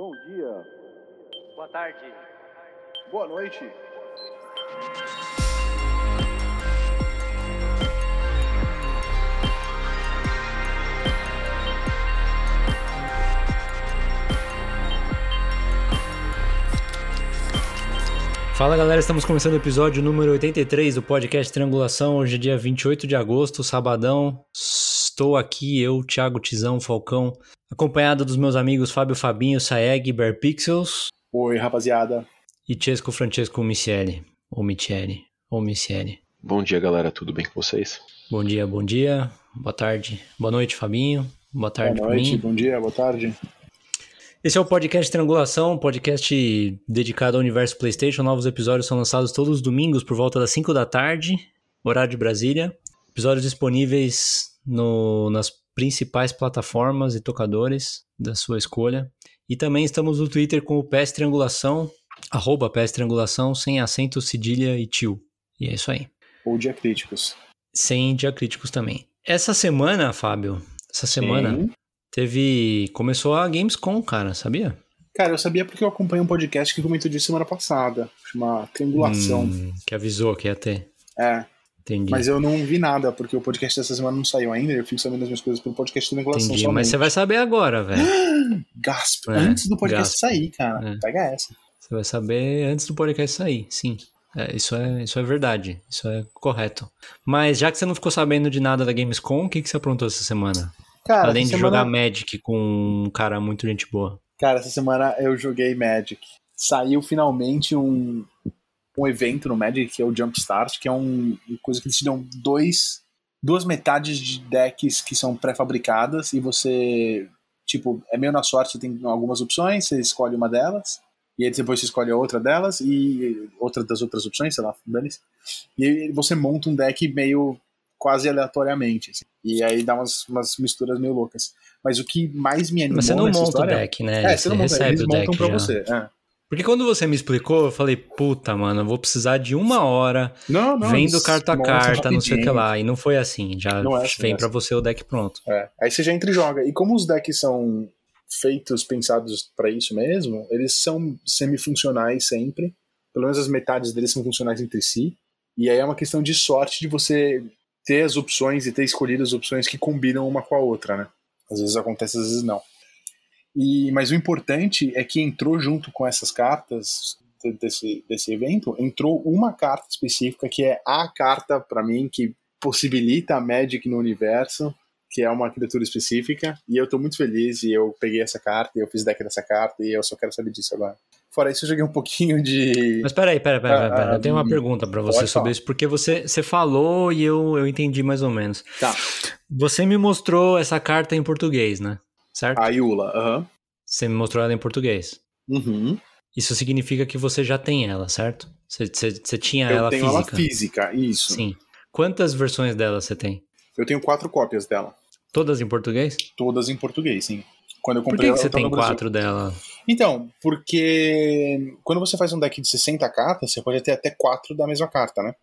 Bom dia. Boa tarde. Boa noite. Fala galera, estamos começando o episódio número 83 do podcast Triangulação. Hoje é dia 28 de agosto, sabadão. Estou aqui, eu, Thiago Tizão Falcão, acompanhado dos meus amigos Fábio Fabinho, Saeg, Bear Pixels Oi, rapaziada. e Chesco Francesco Michele. Ou Michele, ou Michele. Bom dia, galera. Tudo bem com vocês? Bom dia, bom dia, boa tarde, boa noite, Fabinho. Boa tarde Boa noite, mim. bom dia, boa tarde. Esse é o podcast Triangulação, um podcast dedicado ao universo PlayStation. Novos episódios são lançados todos os domingos por volta das 5 da tarde, horário de Brasília. Episódios disponíveis no- nas principais plataformas e tocadores da sua escolha. E também estamos no Twitter com o PS Triangulação, arroba PS Triangulação, sem acento, cedilha e tio. E é isso aí. Ou dia críticos. Sem diacríticos também. Essa semana, Fábio, essa semana Sim. teve. Começou a Gamescom, cara, sabia? Cara, eu sabia porque eu acompanhei um podcast que comentou disso semana passada. Chama Triangulação. Hum, que avisou que ia ter. É, Entendi. mas eu não vi nada, porque o podcast dessa semana não saiu ainda. Eu fico sabendo as minhas coisas pelo podcast Triangulação Entendi. somente. Mas você vai saber agora, velho. Gasp, É, antes do podcast sair, cara. É. Pega essa. Você vai saber antes do podcast sair, sim. É, isso, é, isso é verdade. Isso é correto. Mas já que você não ficou sabendo de nada da Gamescom, o que, que você aprontou essa semana? Cara, Além essa de semana... jogar Magic com um cara muito gente boa. Cara, essa semana eu joguei Magic. Saiu finalmente um, um evento no Magic que é o Jumpstart, que é um, uma coisa que eles te dão dois, duas metades de decks que são pré-fabricadas e você, tipo, é meio na sorte, você tem algumas opções, você escolhe uma delas, e aí depois você escolhe outra delas e outra das outras opções, sei lá, dane-se. E aí você monta um deck meio quase aleatoriamente. assim. E aí dá umas, umas misturas meio loucas. Mas o que mais me animou Mas você não monta história... o deck, né? É, você não monta, recebe eles o montam deck pra já. você. é. Porque quando você me explicou, eu falei, puta, mano, eu vou precisar de uma hora Não, não. vendo carta a carta, não sei o que lá. E não foi assim. Já é assim, vem é pra assim. você o deck pronto. É. Aí você já entra e joga. E como os decks são feitos, pensados pra isso mesmo, eles são semifuncionais sempre. Pelo menos as metades deles são funcionais entre si. E aí é uma questão de sorte de você ter as opções e ter escolhido as opções que combinam uma com a outra, né? Às vezes acontece, às vezes não. E, mas o importante é que entrou junto com essas cartas de- desse, desse evento, entrou uma carta específica que é a carta, pra mim, que possibilita a Magic no universo, que é uma criatura específica, e eu tô muito feliz, e eu peguei essa carta, e eu fiz deck dessa carta, e eu só quero saber disso agora. Fora isso, eu joguei um pouquinho de... Mas peraí, peraí, peraí, Ah, peraí. ah, Eu tenho uma hum, pergunta pra você sobre falar. isso, porque você, você falou e eu, eu entendi mais ou menos. Tá, Você me mostrou essa carta em português, né? Certo? a Yula, aham. Você me mostrou ela em português. Uhum. Isso significa que você já tem ela, certo? Você, você, você tinha Eu ela tenho física? ela física, isso. Sim. Quantas versões dela você tem? Eu tenho quatro cópias dela, Todas em português? todas em português, sim. Quando eu Por comprei que, que ela, você eu tava tem quatro dela? Então, porque quando você faz um deck de 60 cartas, você pode ter até quatro da mesma carta, né?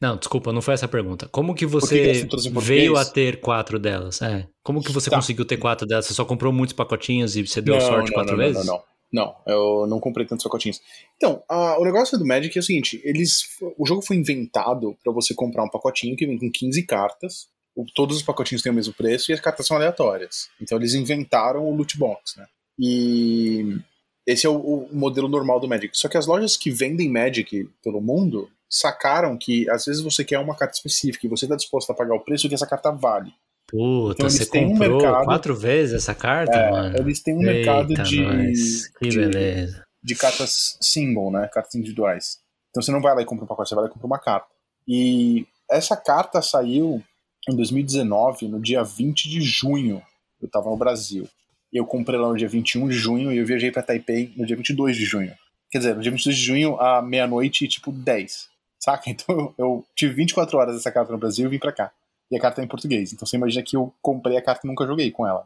Não, desculpa, não foi essa a pergunta. Como que você veio a ter quatro delas? É. Como que você Tá. conseguiu ter quatro delas? Você só comprou muitos pacotinhos e você deu não, sorte não, quatro não, vezes? Não, não, não. Eu não comprei tantos pacotinhos. Então, a- o negócio do Magic é o seguinte: eles, o jogo foi inventado pra você comprar um pacotinho que vem com 15 cartas. O- todos os pacotinhos têm o mesmo preço e as cartas são aleatórias. Então eles inventaram o loot box, né? E esse é o, o modelo normal do Magic. Só que as lojas que vendem Magic pelo mundo sacaram que às vezes você quer uma carta específica e você está disposto a pagar o preço que essa carta vale. Puta, Então, eles você têm um comprou mercado- quatro vezes essa carta, É, mano? eles têm um mercado Eita, de, nós. Que de- beleza. de cartas single, né? Cartas individuais. Então você não vai lá e compra um pacote, você vai lá e compra uma carta. E essa carta saiu em 2019, no dia 20 de junho. Eu tava no Brasil. Eu comprei lá no dia 21 de junho e eu viajei pra Taipei no dia 22 de junho. Quer dizer, no dia 22 de junho, à meia-noite, tipo 10. Saca? Então eu tive 24 horas dessa carta no Brasil e vim pra cá. E a carta é em português. Então você imagina que eu comprei a carta e nunca joguei com ela.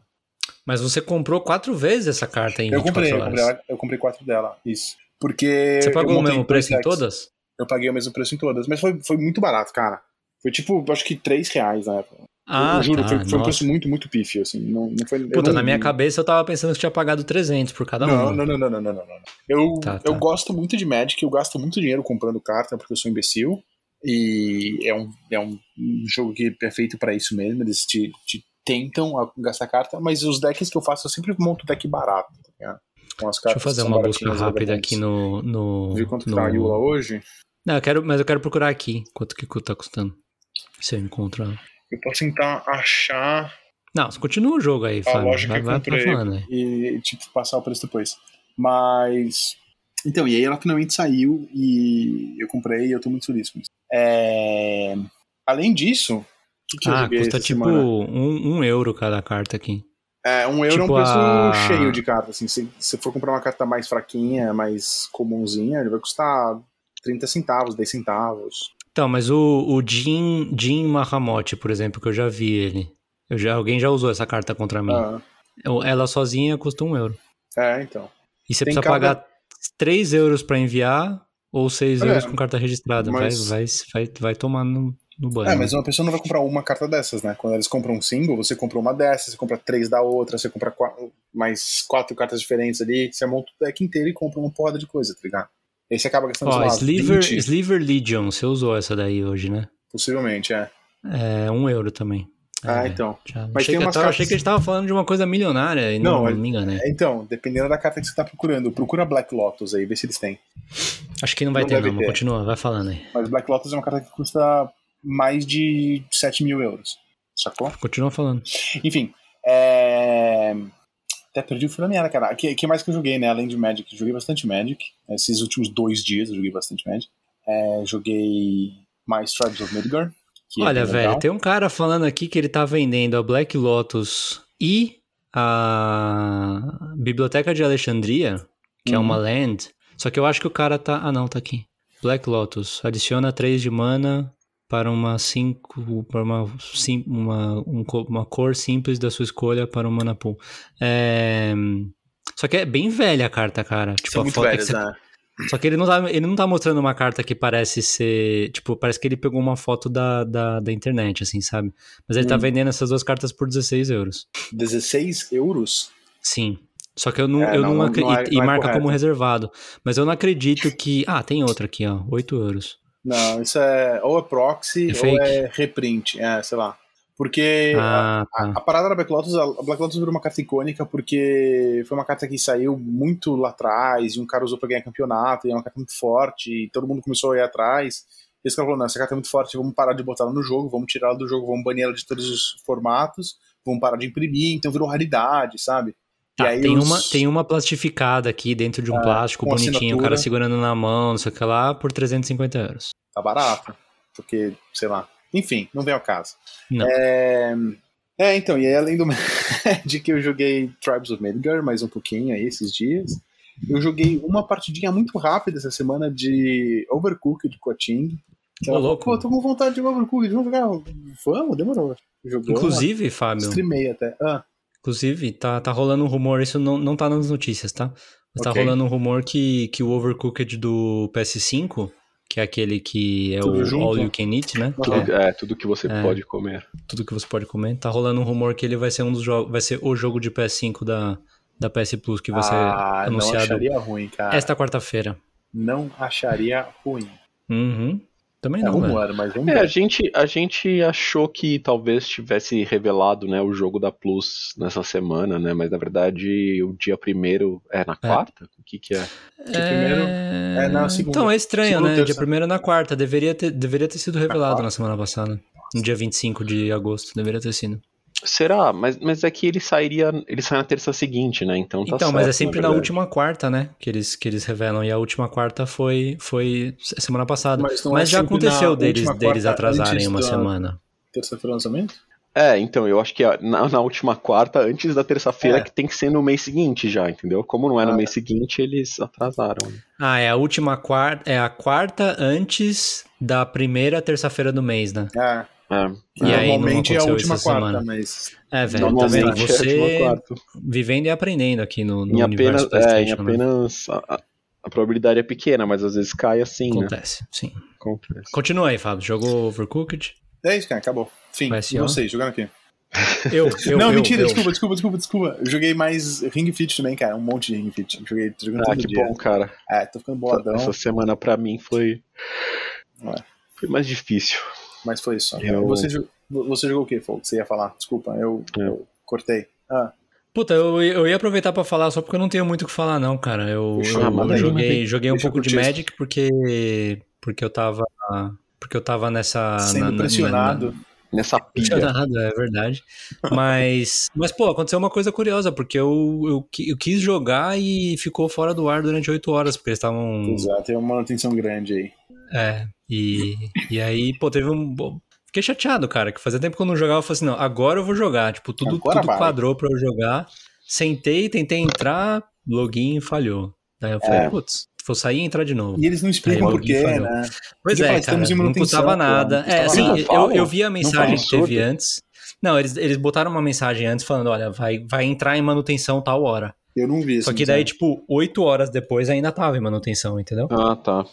Mas você comprou quatro vezes essa carta em Eu 24 comprei, eu horas. comprei, ela- eu comprei quatro dela. Isso. Porque. Você eu pagou o mesmo preço em todas? Eu paguei o mesmo preço em todas. Mas foi, foi muito barato, cara. Foi tipo, acho que 3 reais na época. Ah, eu juro, tá, foi, foi um preço muito, muito pífio, assim. Não, não foi, Puta, não- na minha cabeça eu tava pensando que tinha pagado 300 por cada Não, um. não, não, não, não, não, não, não. Eu, Tá, eu tá. gosto muito de Magic, eu gasto muito dinheiro comprando carta porque eu sou imbecil. E é um, é um jogo que é feito pra isso mesmo, eles te, te tentam gastar carta, mas os decks que eu faço eu sempre monto deck barato, tá ligado? Com as Deixa cartas eu fazer uma busca rápida aqui no. no Viu quanto no... tá a Yula hoje? Não, eu quero, mas eu quero procurar aqui quanto que tá custando. Se eu encontro ela. Eu posso tentar achar Não, continua o jogo aí, a Fábio. loja que Vai, eu comprei falando aí. e tipo, passar o preço depois. Mas. Então, e aí ela finalmente saiu e eu comprei e eu tô muito feliz com isso. É, Além disso, o que, que Ah, custa tipo um, um euro cada carta aqui. É, um euro tipo é um preço a- cheio de carta. Assim, se você for comprar uma carta mais fraquinha, mais comunzinha, ele vai custar 30 centavos, 10 centavos. Então, mas o, o Jin, Jin Mahamote, por exemplo, que eu já vi ele. Eu já, alguém já usou essa carta contra mim. Ah, Ela sozinha custa um euro. é, então. E você Tem precisa cada- pagar 3 euros pra enviar ou 6 É, euros com carta registrada. mas- Vai, vai, vai, vai tomar no, no banho. É, mas uma pessoa não vai comprar uma carta dessas, né? Quando eles compram um single, você compra uma dessas, você compra três da outra, você compra qua- mais quatro cartas diferentes ali, você monta o deck inteiro e compra uma porrada de coisa, tá ligado? Aí você acaba gastando, Ó, Sliver, 20, Sliver Legion, você usou essa daí hoje, né? possivelmente, é. É, um euro também. Ah, É, então. já- Mas achei, tem umas eu tava- cartas- achei que a gente tava falando de uma coisa milionária e não, Não, me enganei. É, Então, dependendo da carta que você tá procurando, procura Black Lotus aí, vê se eles têm. Acho que não vai não ter, não, mas ter. continua, vai falando aí. Mas Black Lotus é uma carta que custa mais de 7 mil euros. Sacou? Continua falando. Enfim, é... Até perdi o fio da meada, cara. O que, que mais que eu joguei, né? Além de Magic, joguei bastante Magic. Esses últimos dois dias eu joguei bastante Magic. É, joguei mais Tribes of Midgard. que é Olha, bem velho, legal. tem um cara falando aqui que ele tá vendendo a Black Lotus e a Biblioteca de Alexandria, que é Uhum. uma land. Só que eu acho que o cara tá. Ah, não, tá aqui. Black Lotus. Adiciona 3 de mana para uma 5. Para uma, uma, um uma cor simples da sua escolha para um mana pool. É, Só que é bem velha a carta, cara. Tipo, São a foto é que você né? só que ele não, tá, ele não tá mostrando uma carta que parece ser. Tipo, parece que ele pegou uma foto da, da, da internet, assim, sabe? Mas ele tá Hum. vendendo essas duas cartas por 16 euros. 16 euros? Sim. Só que eu não, É, eu não, não, não- acredito. não é- e não é marca correto. como reservado. Mas eu não acredito que. Ah, tem outra aqui, ó. 8 euros. Não, isso é ou é proxy É ou fake. é reprint, é, sei lá. Porque Ah, a, tá. a parada da Black Lotus, a a Black Lotus virou uma carta icônica porque foi uma carta que saiu muito lá atrás, e um cara usou pra ganhar campeonato, e é uma carta muito forte, e todo mundo começou a ir atrás. E esse cara falou, não, essa carta é muito forte, vamos parar de botar ela no jogo, vamos tirar ela do jogo, vamos banir ela de todos os formatos, vamos parar de imprimir, então virou raridade, sabe? Tá, tem, os- uma, tem uma plastificada aqui dentro de um plástico com bonitinho, o cara segurando na mão, não sei o que lá, por 350 euros. tá barato. Porque, sei lá. Enfim, não vem ao caso. Não. É, é, então, e aí além do de que eu joguei Tribes of Midgard mais um pouquinho aí esses dias, eu joguei uma partidinha muito rápida essa semana de Overcooked com a Ting. Ô, louco. Pô, tô com vontade de Overcooked, vamos jogar? Vamos, demorou. Jogou, Inclusive, Fábio. streamei até. Ah, Inclusive, tá, tá rolando um rumor, isso não, não tá nas notícias, tá? Mas tá Ok. rolando um rumor que, que o Overcooked do PS5, que é aquele que é Tudo o junto? All You Can Eat, né? Que Aham. é É, tudo que você É. pode comer. tudo que você pode comer. Tá rolando um rumor que ele vai ser um dos jogos, vai ser o jogo de PS5 da, da PS Plus, que vai ser ah, não anunciado acharia ruim, cara. esta quarta-feira. Não acharia ruim. Uhum. Também É não, velho. rumor, mas vamos É, a gente, a gente achou que talvez tivesse revelado né, o jogo da Plus nessa semana, né? Mas na verdade o dia primeiro é na quarta? O que, que é? Que primeiro é na segunda. Então é estranho, Segunda né? terça. Dia primeiro é na quarta. Deveria ter, deveria ter sido revelado na semana passada. No dia 25 de agosto, deveria ter sido. Será? Mas, mas é que ele sairia. Ele sai na terça seguinte, né? Então tá Então, mas é certo, sempre na, verdade. última quarta, né? Que eles, que eles revelam. E a última quarta foi, foi semana passada. Mas, Mas é já aconteceu na deles, deles atrasarem uma semana. Terça-feira lançamento? É, então, eu acho que na, na última quarta, antes da terça-feira, É. que tem que ser no mês seguinte já, entendeu? Como não é no Ah, mês seguinte, eles atrasaram. né? Ah, é a última quarta. É a quarta antes da primeira terça-feira do mês, né? É. É, E é. aí, não Normalmente é a última quarta, semana. mas. É, velho, tá Normalmente é última Você quarta. vivendo e aprendendo aqui no, no Em universo apenas, é, em PlayStation, né? apenas a, a- probabilidade é pequena, mas às vezes cai assim, né? Acontece, sim. Acontece. Continua aí, Fábio. Jogou Overcooked? É isso, cara, acabou. Fim. E vocês, jogando aqui. Eu, eu, não, eu, mentira, eu. desculpa, desculpa, desculpa, desculpa. Eu joguei mais Ring Fit também, cara. Um monte de Ring Fit. Joguei, jogando Ah, todo que dia. bom, cara. É, tô ficando boladão, Essa semana pra mim foi. Ué. Foi mais difícil. Mas foi isso. Eu- Você, você jogou o que, Fogo? Você ia falar? Desculpa, eu, É. eu cortei. Ah, Puta, eu, eu ia aproveitar pra falar só porque eu não tenho muito o que falar, não, cara. Eu, Fechou, eu joguei, aí. joguei um Deixa eu pouco de. Magic porque, porque eu tava. Porque eu tava nessa. sendo na- na- pressionado. Nessa pilha. Nada, é verdade. Mas, mas, pô, aconteceu uma coisa curiosa, porque eu, eu, eu quis jogar e ficou fora do ar durante oito horas, porque eles estavam. Exato, tem uma manutenção grande aí. É, e, e aí, pô, teve um. Fiquei chateado, cara, que fazia tempo que eu não jogava. Eu falei assim, não, agora eu vou jogar. Tipo, tudo, Agora tudo vai. quadrou pra eu jogar. Sentei, tentei entrar, login falhou. Daí eu falei, É. putz, vou sair e entrar de novo. E eles não explicam Aí, por quê, né? Pois Podia é, falar, cara, estamos em não custava nada. não É, assim, nada. eu, eu vi a mensagem que teve antes. Não, eles, eles botaram uma mensagem antes falando, olha, vai, vai entrar em manutenção tal hora. Eu não vi isso. Só que daí, tipo, oito horas depois ainda tava em manutenção, entendeu? Ah, tá.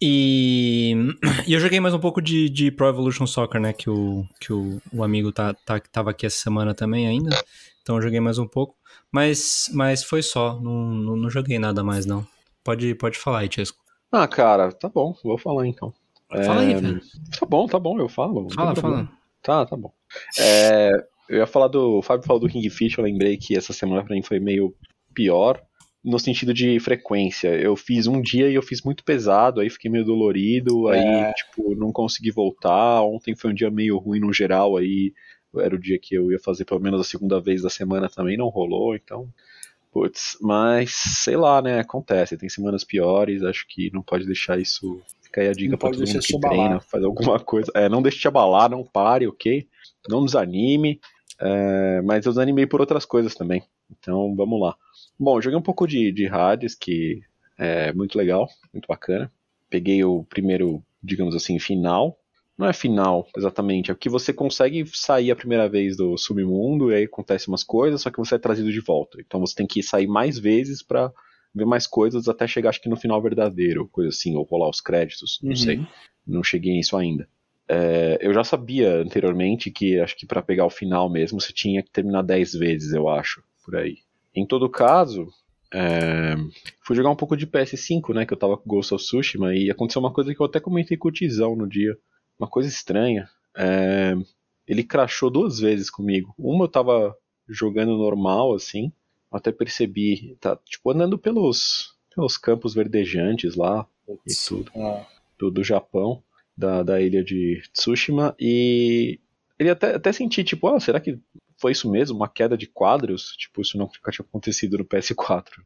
E, e eu joguei mais um pouco de, de Pro Evolution Soccer, né? Que o, que o, o amigo tá, tá, tava aqui essa semana também ainda. Então eu joguei mais um pouco. Mas, mas foi só. Não, não, não joguei nada mais, não. Pode, pode falar aí, Chesco. Ah, cara, tá bom, vou falar então. Fala aí, É, velho. Tá bom, tá bom, eu falo. Fala, fala. Tá, tá bom. É, eu ia falar do. O Fábio falou do King Fish, eu lembrei que essa semana pra mim foi meio pior, no sentido de frequência. Eu fiz um dia e eu fiz muito pesado, aí fiquei meio dolorido, aí, É. tipo, não consegui voltar. Ontem foi um dia meio ruim no geral, aí era o dia que eu ia fazer pelo menos a segunda vez da semana também, não rolou, então. Putz, mas sei lá, né? Acontece, tem semanas piores, acho que não pode deixar isso. Fica aí a dica Não pra todo mundo que treina, faz alguma coisa. É, não deixe te abalar, não pare, ok? Não desanime. É, mas eu desanimei por outras coisas também. Então vamos lá. Bom, joguei um pouco de, de Hades, que é muito legal, muito bacana. Peguei o primeiro, digamos assim, final. Não é final, exatamente. É que você consegue sair a primeira vez do submundo e aí acontece umas coisas, só que você é trazido de volta. Então você tem que sair mais vezes pra ver mais coisas até chegar, acho que no final verdadeiro, coisa assim, ou rolar os créditos, não Uhum. sei. Não cheguei nisso ainda. É, eu já sabia anteriormente que acho que pra pegar o final mesmo você tinha que terminar 10 vezes, eu acho, por aí. Em todo caso, é, fui jogar um pouco de PS5, né, que eu tava com Ghost of Tsushima, e aconteceu uma coisa que eu até comentei com o Tizão no dia. Uma coisa estranha. é, ele crashou duas vezes comigo. Uma eu tava jogando normal, assim, até percebi, tá, tipo, andando pelos, pelos campos verdejantes lá, e tudo Ah, do, do Japão, da, da ilha de Tsushima, e ele até, até senti, tipo, ah, será que foi isso mesmo? Uma queda de quadros? Tipo, isso nunca tinha acontecido no PS4.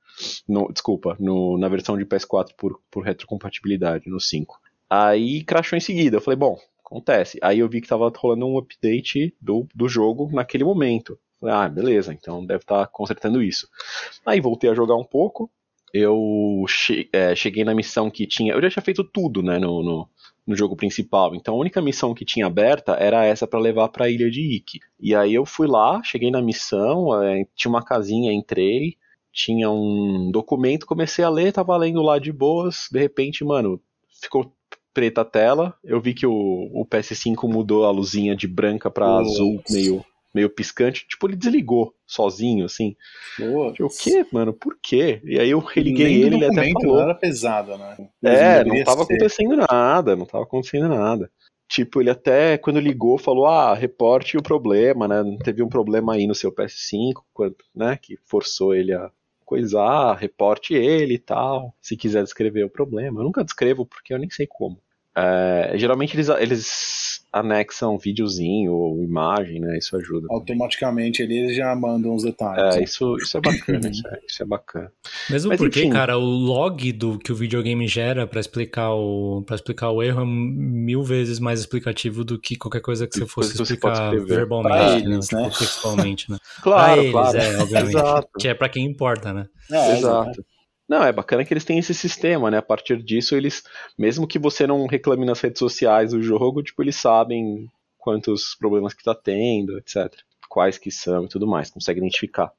No, desculpa, no, na versão de PS4 por, por retrocompatibilidade, no 5. Aí crashou em seguida. Eu falei, bom, acontece. Aí eu vi que tava rolando um update do, do jogo naquele momento. Falei, ah, beleza, então deve estar consertando isso. Aí voltei a jogar um pouco. Eu che- é, cheguei na missão que tinha. Eu já tinha feito tudo, né, no, no, no jogo principal. Então a única missão que tinha aberta era essa pra levar pra ilha de Ikki. E aí eu fui lá, cheguei na missão, é, tinha uma casinha, entrei, tinha um documento, comecei a ler, tava lendo lá de boas. De repente, mano, ficou preta a tela. Eu vi que o, o PS5 mudou a luzinha de branca pra Putz. azul, meio, meio piscante. Tipo, ele desligou sozinho, assim. Eu, o quê, mano? Por quê? E aí eu religuei ele, ele até falou. Não era pesado, né? É, não Deveria tava ser. acontecendo nada, não tava acontecendo nada. Tipo, ele até, quando ligou, falou, ah, reporte o problema, né? Teve um problema aí no seu PS5, quando, né? Que forçou ele a coisar, reporte ele e tal, se quiser descrever o problema. Eu nunca descrevo porque eu nem sei como. É, geralmente eles, eles anexam videozinho ou imagem, né? Isso ajuda. Automaticamente ali eles já mandam os detalhes. É, né? isso, isso é bacana, isso é, isso é bacana. Mesmo Mas, porque, enfim. cara, o log do que o videogame gera pra explicar o para explicar o erro é mil vezes mais explicativo do que qualquer coisa que você fosse que você explicar verbalmente, Pra né? eles, Tipo, né? textualmente, né? Claro, pra eles, claro. é, obviamente. Exato. Que é pra quem importa, né? É, Exato. Não, é bacana que eles têm esse sistema, né? A partir disso, eles, mesmo que você não reclame nas redes sociais do jogo, tipo, eles sabem quantos problemas que tá tendo, etc. Quais que são e tudo mais, consegue identificar.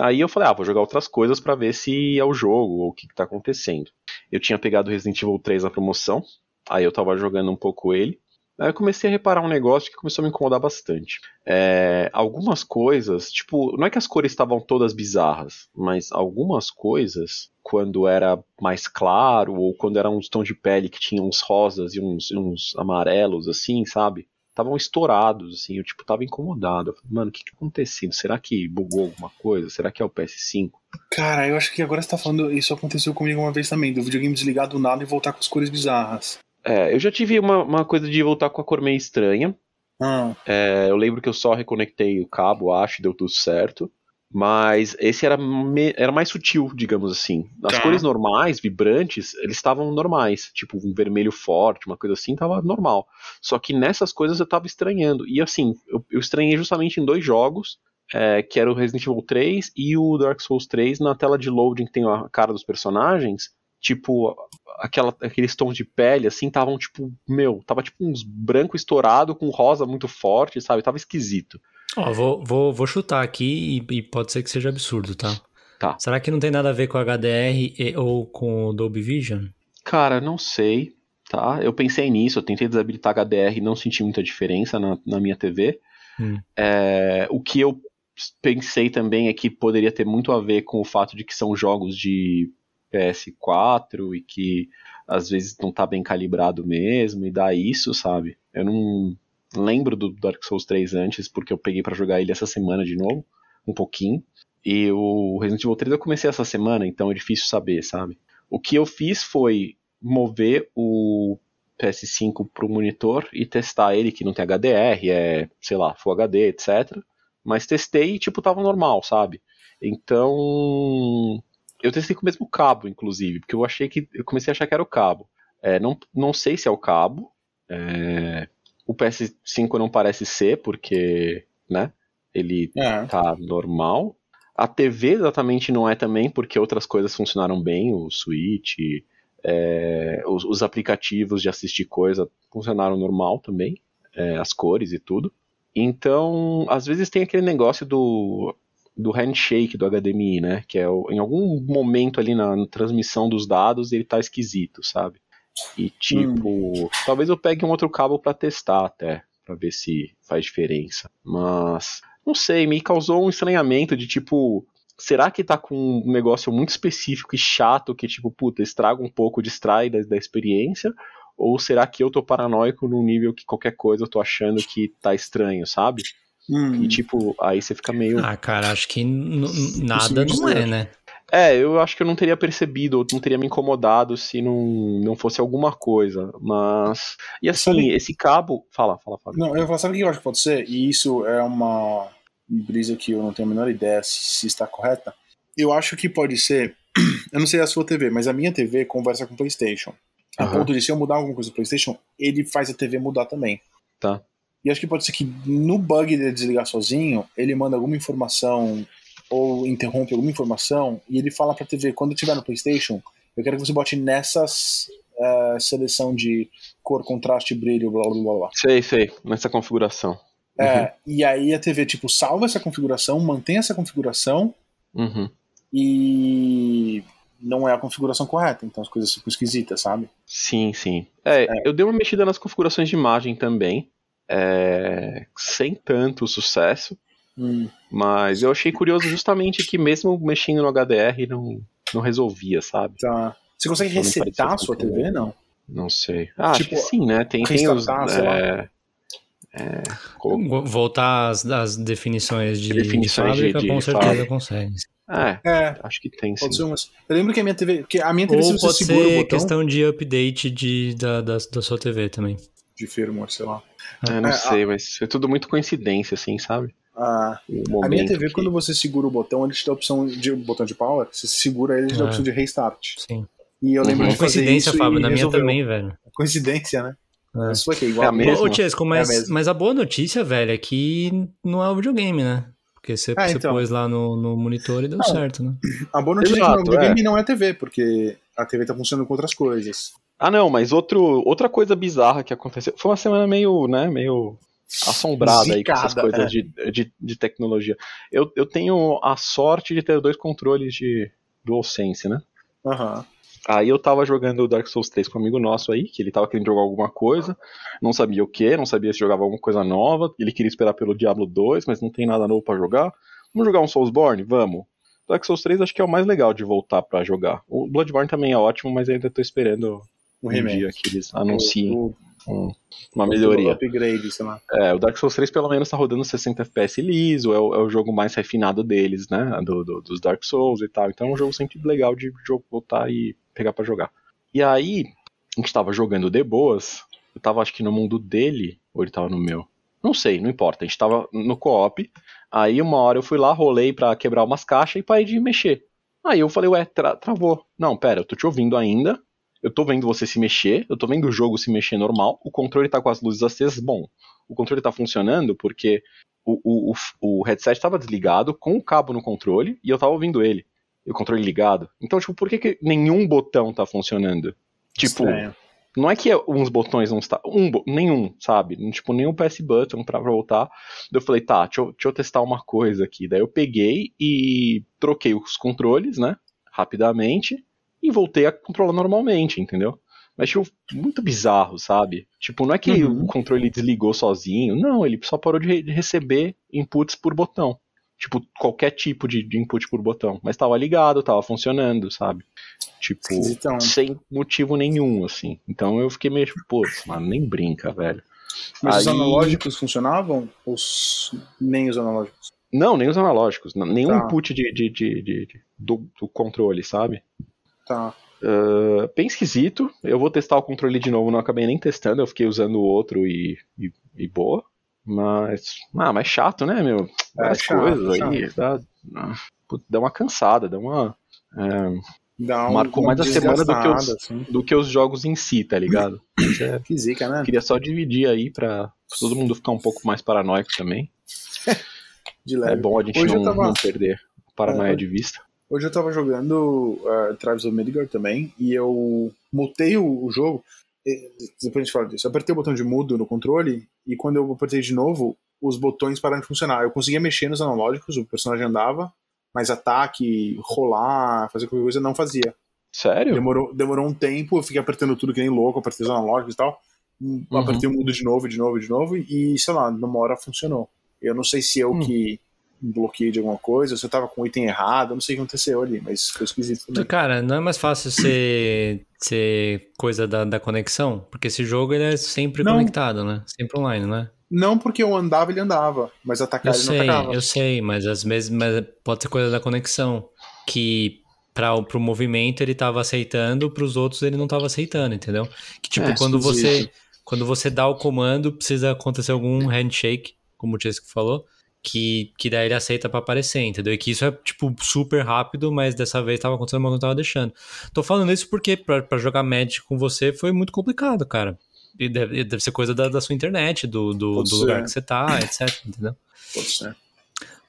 Aí eu falei, ah, vou jogar outras coisas pra ver se é o jogo ou o que, que tá acontecendo. Eu tinha pegado Resident Evil 3 na promoção, aí eu tava jogando um pouco ele. Aí eu comecei a reparar um negócio que começou a me incomodar bastante. É, algumas coisas, tipo, não é que as cores estavam todas bizarras, mas algumas coisas, quando era mais claro, ou quando era uns tons de pele que tinham uns rosas e uns, uns amarelos, assim, sabe? Estavam estourados, assim, eu, tipo, tava incomodado. Eu falei, mano, o que que tá acontecendo? Será que bugou alguma coisa? Será que é o PS5? Cara, eu acho que agora você tá falando. Isso aconteceu comigo uma vez também, do videogame desligar do nada e voltar com as cores bizarras. É, eu já tive uma, uma coisa de voltar com a cor meio estranha. Ah, É, eu lembro que eu só reconectei o cabo, acho, e deu tudo certo. Mas esse era, me- era mais sutil, digamos assim. As Tá. cores normais, vibrantes, eles estavam normais. Tipo, um vermelho forte, uma coisa assim, tava normal. Só que nessas coisas eu tava estranhando. E assim, eu, eu estranhei justamente em dois jogos, é, que era o Resident Evil 3 e o Dark Souls 3, na tela de loading que tem a cara dos personagens. Tipo, aquela, aqueles tons de pele, assim, estavam tipo, meu, tava tipo uns branco estourado com rosa muito forte, sabe? Tava esquisito. Ó, vou, vou, vou chutar aqui e, e pode ser que seja absurdo, tá? Tá. Será que não tem nada a ver com HDR e- ou com o Dolby Vision? Cara, não sei, tá? Eu pensei nisso, eu tentei desabilitar HDR e não senti muita diferença na, na minha TV. Hum. É, o que eu pensei também é que poderia ter muito a ver com o fato de que são jogos de PS4 e que às vezes não tá bem calibrado mesmo, e dá isso, sabe? Eu não lembro do Dark Souls 3 antes, porque eu peguei pra jogar ele essa semana de novo, um pouquinho. E o Resident Evil 3 eu comecei essa semana, então é difícil saber, sabe? O que eu fiz foi mover o PS5 pro monitor e testar ele, que não tem HDR, é, sei lá, Full HD, etc. Mas testei e, tipo, tava normal, sabe? Então. Eu testei com o mesmo cabo, inclusive, porque eu achei que. Eu comecei a achar que era o cabo. É, não, não sei se é o cabo. é, o PS5 não parece ser, porque, né? Ele é. tá normal. A TV exatamente não é também, porque outras coisas funcionaram bem, o Switch, é, os, os aplicativos de assistir coisa funcionaram normal também, é, as cores e tudo. Então, às vezes tem aquele negócio do, do handshake do HDMI, né? Que é o- em algum momento ali na, na transmissão dos dados ele tá esquisito, sabe? E tipo, talvez eu pegue um outro cabo pra testar até, pra ver se faz diferença. Mas não sei, me causou um estranhamento de tipo, será que tá com um negócio muito específico e chato que tipo, puta, estraga um pouco, distrai da, da experiência? Ou será que eu tô paranoico num nível que qualquer coisa eu tô achando que tá estranho, sabe? Hum. E tipo, aí você fica meio. Ah, cara, acho que nada não é, né? É, eu acho que eu não teria percebido, ou não teria me incomodado se não, não fosse alguma coisa. Mas. E assim, Sabe- esse cabo. Fala, fala, fala. Não, eu ia falar, sabe o que eu acho que pode ser? E isso é uma brisa que eu não tenho a menor ideia se, se está correta. Eu acho que pode ser. Eu não sei a sua TV, mas a minha TV conversa com o PlayStation. A Aham. ponto de se eu mudar alguma coisa do PlayStation, ele faz a TV mudar também. Tá. E acho que pode ser que no bug dele desligar sozinho, ele manda alguma informação ou interrompe alguma informação e ele fala pra TV, quando tiver no PlayStation, eu quero que você bote nessas eh, seleção de cor, contraste, brilho, blá blá blá blá. Sei, sei, nessa configuração. É, e aí a TV, tipo, salva essa configuração, mantém essa configuração Uhum. e não é a configuração correta, então as coisas ficam esquisitas, sabe? Sim, sim. É, eu dei uma mexida nas configurações de imagem também. É, sem tanto sucesso. Hum. Mas eu achei curioso justamente que mesmo mexendo no HDR não, não resolvia, sabe? Tá. Você consegue não resetar a sua TV, não? Não sei. Ah, acho Tipo, que sim, né? Tem, tem os. É, é, Vo- Voltar às, às definições de, Definições de de- fábrica, de com certeza fábrica. consegue. é, É, acho que tem sim. umas. Eu lembro que a minha TV. Porque a minha TV, se Ou você pode segura o ser botão questão de update de, da, da, da sua TV também. De firmware, sei lá. É, não É, sei, mas é tudo muito coincidência, assim, sabe? A, O a momento minha TV, que- quando você segura o botão, ele te dá a opção de botão de power. Você segura ele, ele te dá a É. opção de restart. Sim. E eu lembro Uhum. de fazer Coincidência, isso Fábio, e na minha resolveu. também, velho. Coincidência, né? É. Isso foi que igual É a mesma? Ô, Chesco, mas, É a mesma. mas a boa notícia, velho, é que não é o videogame, né? Porque você, Ah, você então. pôs lá no, no monitor e deu Não. certo, né? A boa notícia é Exato, que o videogame não é TV, porque a TV tá funcionando com outras coisas. Ah, não, mas outro, outra coisa bizarra que aconteceu. Foi uma semana meio, né, meio assombrada aí com essas Zicada, coisas é. de, de, de tecnologia. Eu, eu tenho a sorte de ter dois controles de DualSense, né? Aham. Aí eu tava jogando o Dark Souls 3 com um amigo nosso aí, que ele tava querendo jogar alguma coisa, não sabia o que, não sabia se jogava alguma coisa nova, ele queria esperar pelo Diablo 2, mas não tem nada novo pra jogar. Vamos jogar um Soulsborne? Vamos. Dark Souls 3 acho que é o mais legal de voltar pra jogar. O Bloodborne também é ótimo, mas ainda tô esperando um remake. dia que eles anunciem O- um- uma o- melhoria. O upgrade, sei lá. É, o Dark Souls 3 pelo menos tá rodando 60 FPS liso, é o, é o jogo mais refinado deles, né? Do, do- dos Dark Souls e tal. Então é um jogo sempre legal de jogo voltar e pegar pra jogar. E aí, a gente tava jogando de boas, eu tava acho que no mundo dele, ou ele tava no meu. Não sei, não importa. A gente tava no co-op, aí uma hora eu fui lá, rolei pra quebrar umas caixas e parei de mexer. Aí eu falei, ué, tra- travou. Não, pera, eu tô te ouvindo ainda, eu tô vendo você se mexer, eu tô vendo o jogo se mexer normal, o controle tá com as luzes acesas, bom, o controle tá funcionando porque o, o, o, headset tava desligado com o cabo no controle e eu tava ouvindo ele. E o controle ligado. Então, tipo, por que, que nenhum botão tá funcionando? Tipo, Estranho. não é que uns botões não está. Um, nenhum, sabe? Tipo, nenhum PS Button pra voltar. Eu falei, tá, deixa eu, deixa eu testar uma coisa aqui. Daí eu peguei e troquei os controles, né? Rapidamente. E voltei a controlar normalmente, entendeu? Mas, tipo, muito bizarro, sabe? Tipo, não é que Uhum. o controle desligou sozinho. Não, ele só parou de, re- de receber inputs por botão. Tipo, qualquer tipo de, de input por botão. Mas tava ligado, tava funcionando, sabe? Tipo, Esquisitão. sem motivo nenhum, assim. Então eu fiquei meio, tipo, putz, mano, nem brinca, velho. Mas os Aí- analógicos funcionavam? Os... Nem os analógicos. Não, nem os analógicos. Nenhum Tá. input de, de, de, de- de- do, do controle, sabe? Tá. Ah, bem esquisito. Eu vou testar o controle de novo, não acabei nem testando, eu fiquei usando o outro e, e, e boa. Mas. Ah, mas chato, né, meu? Várias chato, coisas aí. Dá, dá uma cansada, dá uma. é, Dá um, Marcou mais a semana do que os- assim. do que os jogos em si, tá ligado? É, Que zica, né? queria só dividir aí pra todo mundo ficar um pouco mais paranoico também. É bom a gente não, tava- não perder a paranoia É. de vista. Hoje eu tava jogando uh, Tribes of Midgard também, e eu mutei o, o jogo. e- Depois a gente fala disso. Eu apertei o botão de mudo no controle, e quando eu apertei de novo, os botões pararam de funcionar. Eu conseguia mexer nos analógicos, o personagem andava, mas ataque, rolar, fazer qualquer coisa, não fazia. Sério? Demorou, demorou um tempo, eu fiquei apertando tudo que nem louco, apertei os analógicos e tal. Uhum. Apertei o mudo de novo, de novo, de novo, e sei lá, numa hora funcionou. Eu não sei se eu Hum. que bloqueei de alguma coisa, se eu tava com o item errado, eu não sei o que aconteceu ali, mas foi esquisito também. Cara, não é mais fácil ser, ser coisa da, da conexão? Porque esse jogo ele é sempre Não. conectado, né? Sempre online, né? Não porque eu andava, ele andava, mas atacar Eu ele não sei, atacava. eu sei, mas às vezes mas pode ser coisa da conexão. Que para pro movimento ele tava aceitando, pros outros ele não tava aceitando, entendeu? Que tipo, É, quando você quando você dá o comando, precisa acontecer algum handshake, como o Chesco falou, que, que daí ele aceita pra aparecer, entendeu? E que isso é, tipo, super rápido, mas dessa vez tava acontecendo, mas não tava deixando. Tô falando isso porque pra jogar Magic com você foi muito complicado, cara. E deve, deve ser coisa da, da sua internet, do, do, do lugar que você tá, etc, entendeu? Pode ser.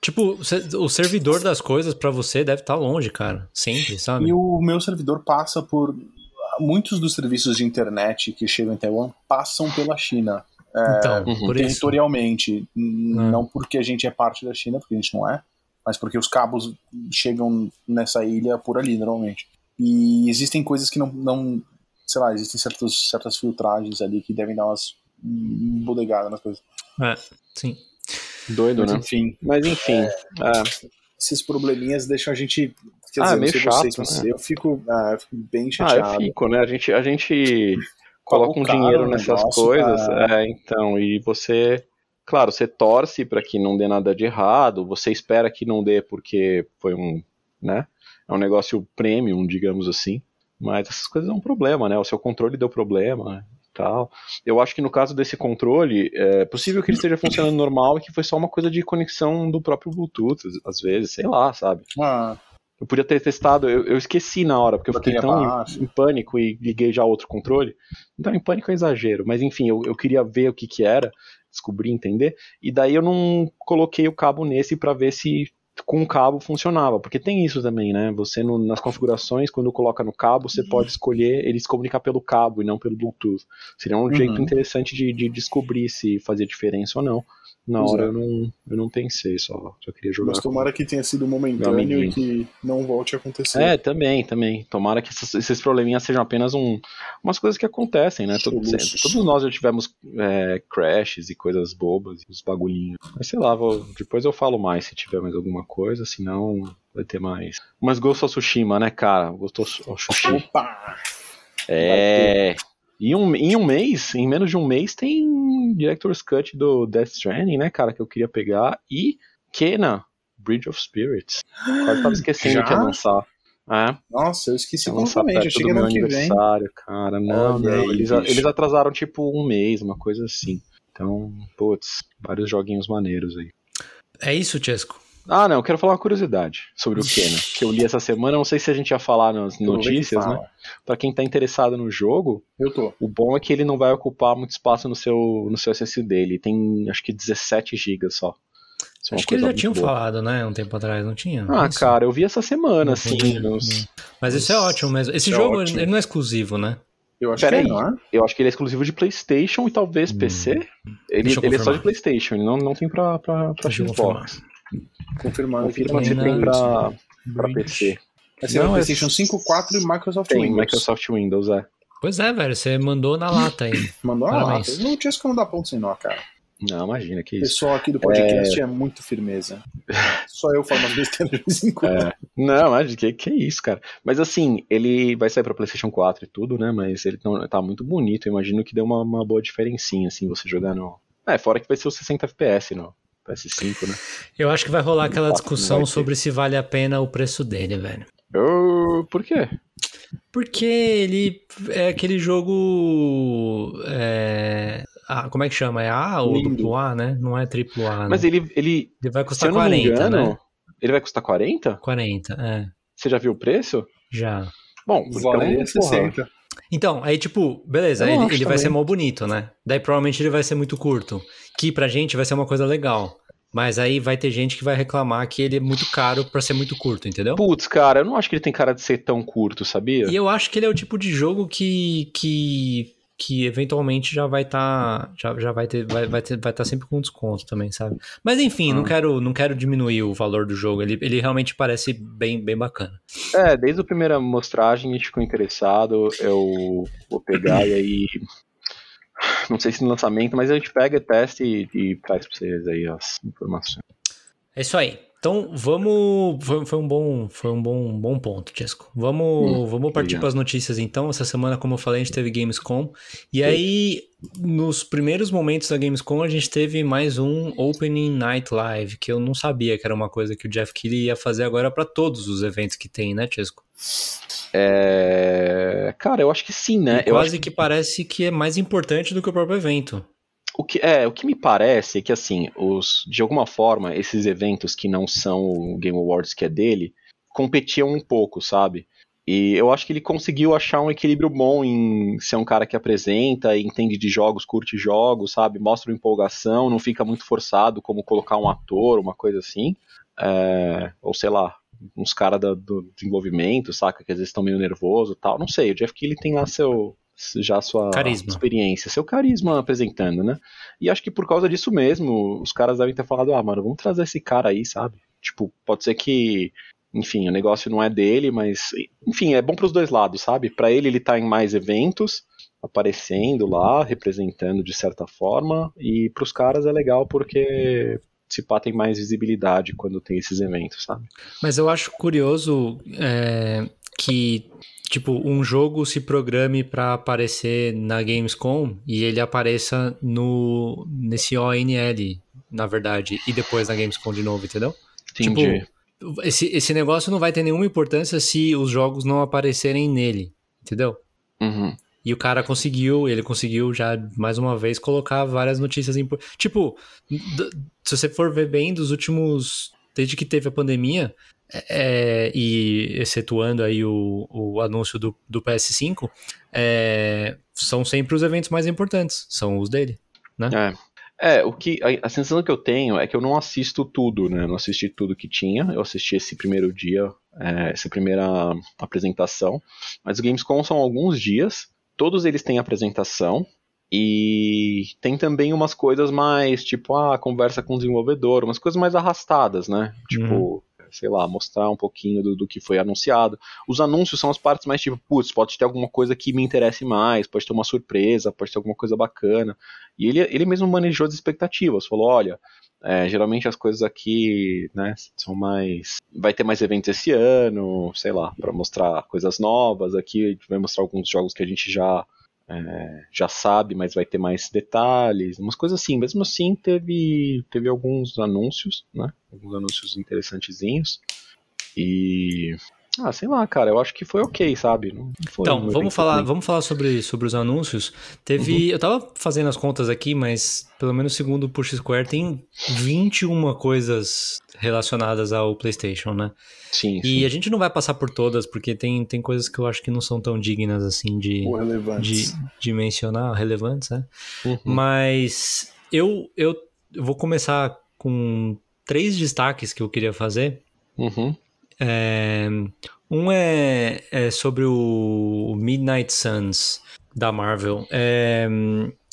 Tipo, o servidor das coisas pra você deve estar longe, cara. Sempre, sabe? E o meu servidor passa por. Muitos dos serviços de internet que chegam em Taiwan passam pela China. Então, por isso. territorialmente. N- Ah. Não porque a gente é parte da China, porque a gente não é, mas porque os cabos chegam nessa ilha por ali, normalmente. E existem coisas que não. não sei lá, existem certos, certas filtragens ali que devem dar umas bodegadas nas coisas. É, sim. Doido, Mas né? enfim, Mas enfim. é. esses probleminhas deixam a gente. Quer Ah, dizer, meio não chato, vocês, né? eu fico, ah, eu fico bem Ah, eu chateado. fico, né? A gente, a gente coloca um caro dinheiro nessas negócio, coisas. cara. É, então, e você. Claro, você torce pra que não dê nada de errado, você espera que não dê porque foi um. né? É um negócio premium, digamos assim. Mas essas coisas é um problema, né? O seu controle deu problema e tal. Eu acho que no caso desse controle, é possível que ele esteja funcionando normal e que foi só uma coisa de conexão do próprio Bluetooth, às vezes, sei lá, sabe? Ah, Eu podia ter testado, eu, eu esqueci na hora, porque eu fiquei tão em, em pânico e liguei já outro controle. Então, em pânico é exagero, mas enfim, eu, eu queria ver o que que era, descobrir, entender, e daí eu não coloquei o cabo nesse pra ver se com o cabo funcionava, porque tem isso também, né? Você no- nas configurações, quando coloca no cabo, você pode escolher ele se comunicar pelo cabo e não pelo Bluetooth. Seria um Uhum. jeito interessante de, de descobrir se fazia diferença ou não. Na hora é. eu não, eu não pensei, só, só queria jogar. Mas com- tomara que tenha sido momentâneo e que não volte a acontecer. É, também, também. Tomara que esses, esses probleminhas sejam apenas um, umas coisas que acontecem, né? Todo- todos nós já tivemos é, crashes e coisas bobas, uns bagulhinhos. Mas sei lá, vou- depois eu falo mais se tiver mais alguma coisa, senão vai ter mais. Mas Ghost of Tsushima, né, cara? Ghost of Tsushima. Opa! É. Em um, em um mês, em menos de um mês, tem Director's Cut do Death Stranding, né, cara? Que eu queria pegar. E Kena, Bridge of Spirits. Quase tava esquecendo Já? que ia lançar. É. Nossa, eu esqueci completamente. Eu cheguei no meu que vem. aniversário, cara. Não, Olha não. aí, eles, eles atrasaram tipo um mês, uma coisa assim. Então, putz, vários joguinhos maneiros aí. É isso, Chesco? Ah, não, eu quero falar uma curiosidade sobre o Kena, que eu li essa semana. Não sei se a gente ia falar nas notícias, né? fala. Pra quem tá interessado no jogo, Eu tô. o bom é que ele não vai ocupar muito espaço no seu, no seu SSD. Ele tem acho que 17 GB só. Isso é Acho que eles já tinham boa. falado, né? Um tempo atrás, não tinha? Ah, Isso. cara, eu vi essa semana, Não assim. nos- Mas isso é ótimo mesmo. Esse Isso é jogo, ótimo. ele não é exclusivo, né? Eu acho Pera que é, aí. não é? Eu acho que ele é exclusivo de PlayStation e talvez Hum. PC. Ele, ele é só de PlayStation, ele não, não tem pra, pra, pra Xbox. Confirmando aqui Confirma também. tem pra, pra. PC. Vai ser o Não, é- PlayStation 5, 4 e Microsoft Tem, Windows. Microsoft Windows, é. Pois é, velho. Você mandou na lata aí. Mandou Parabéns. lata. Não tinha isso que não dá ponto sem nó, cara. Não, imagina, que O isso. pessoal aqui do podcast é, muito firmeza. Só eu falo umas besteiras de vez em quando. É. Não, mas que, que isso, cara. Mas assim, ele vai sair pra PlayStation 4 e tudo, né? Mas ele não- tá muito bonito. Eu imagino que deu uma, uma boa diferencinha, assim, você jogar no. É, fora que vai ser os 60 FPS no PS5, né? Eu acho que vai rolar aquela discussão sobre se vale a pena o preço dele, velho. Eu... Por quê? Porque ele é aquele jogo. É... Ah, como é que chama? É A ou Lindo. duplo A, né? Não é triplo A, né? Mas ele, ele Ele vai se custar eu não 40, me engano, né? ele vai custar 40? 40, é. Você já viu o preço? Já. Bom, Valeria então, porra, 60. Então, aí tipo, beleza, ele, ele vai ser mal bonito, né? Daí provavelmente ele vai ser muito curto. Que pra gente vai ser uma coisa legal. Mas aí vai ter gente que vai reclamar que ele é muito caro pra ser muito curto, entendeu? Putz, cara, eu não acho que ele tem cara de ser tão curto, sabia? E eu acho que ele é o tipo de jogo que. que, que eventualmente já vai estar. já, já vai ter. Vai, vai estar sempre com desconto também, sabe? Mas enfim, não, Hum. quero, não quero diminuir o valor do jogo. Ele, ele realmente parece bem, bem bacana. É, desde a primeira mostragem a gente ficou interessado. Eu vou pegar e aí. Não sei se no lançamento, mas a gente pega, testa e, e traz pra vocês aí as informações. É isso aí. Então vamos. Foi, foi um bom, foi um bom, bom ponto, Chesco. Vamos, Hum, vamos partir para as notícias então. Essa semana, como eu falei, a gente teve Gamescom. E aí, nos primeiros momentos da Gamescom, a gente teve mais um Opening Night Live, que eu não sabia que era uma coisa que o Jeff Keighley ia fazer agora para todos os eventos que tem, né, Chesco? É... Cara, eu acho que sim, né? E Eu quase acho que parece que é mais importante do que o próprio evento. O que, é, o que me parece é que, assim, os, de alguma forma, esses eventos que não são o Game Awards que é dele, competiam um pouco, sabe? E eu acho que ele conseguiu achar um equilíbrio bom em ser um cara que apresenta, entende de jogos, curte jogos, sabe? Mostra empolgação, não fica muito forçado como colocar um ator, uma coisa assim. É, ou sei lá, uns caras do desenvolvimento, saca? Que às vezes estão meio nervoso tal. Não sei, o Jeff Keighley tem lá seu já sua Carisma. experiência, seu carisma apresentando, né? E acho que por causa disso mesmo, os caras devem ter falado, ah, mano, vamos trazer esse cara aí, sabe? Tipo, pode ser que, enfim, o negócio não é dele, mas, enfim, é bom pros dois lados, sabe? Pra ele, ele tá em mais eventos, aparecendo lá, representando de certa forma, e pros caras é legal porque se pá tem mais visibilidade quando tem esses eventos, sabe? Mas eu acho curioso é, que, tipo, um jogo se programe pra aparecer na Gamescom e ele apareça no nesse ONL, na verdade, e depois na Gamescom de novo, entendeu? Entendi. Tipo, esse, esse negócio não vai ter nenhuma importância se os jogos não aparecerem nele, entendeu? Uhum. E o cara conseguiu, ele conseguiu já mais uma vez colocar várias notícias importantes. Tipo, se você for ver bem dos últimos. Desde que teve a pandemia, é, e excetuando aí o, o anúncio do, do PS5, é, são sempre os eventos mais importantes, são os dele. É, o que a, a sensação que eu tenho é que eu não assisto tudo, né? Eu não assisti tudo que tinha. Eu assisti esse primeiro dia, é, essa primeira apresentação. Mas o Gamescom são alguns dias. Todos eles têm apresentação. E tem também umas coisas mais, tipo, ah, conversa com o desenvolvedor, umas coisas mais arrastadas, né? Tipo, sei lá, mostrar um pouquinho do, do, que foi anunciado. Os anúncios são as partes mais tipo, putz, pode ter alguma coisa que me interesse mais, pode ter uma surpresa, pode ter alguma coisa bacana. E ele, ele mesmo manejou as expectativas, falou, olha, é, geralmente as coisas aqui, né, são mais. Vai ter mais eventos esse ano, sei lá, para mostrar coisas novas. Aqui vai mostrar alguns jogos que a gente já é, já sabe, mas vai ter mais detalhes, umas coisas assim. Mesmo assim, teve, teve alguns anúncios, né? Alguns anúncios interessantezinhos. E ah, sei lá, cara, eu acho que foi ok, sabe? então, vamos falar, vamos falar sobre, sobre os anúncios. Teve. Uhum. Eu tava fazendo as contas aqui, mas pelo menos segundo o Push Square, tem 21 coisas relacionadas ao PlayStation, né? Sim. E sim. a gente não vai passar por todas, porque tem, tem coisas que eu acho que não são tão dignas assim de, de, de, mencionar, relevantes, né? Uhum. Mas eu, eu vou começar com três destaques que eu queria fazer. Uhum. É, um é, é, sobre o Midnight Suns da Marvel. É,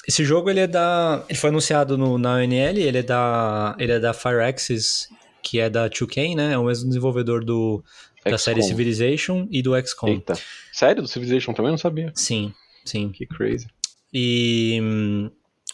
esse jogo ele é da, ele foi anunciado no, na ONL, ele é da, ele é da Firaxis, que é da 2K, né? É o mesmo desenvolvedor do da série Civilization e do XCOM. Eita. Sério? Do Civilization também? não sabia. Sim, sim. Que crazy. E,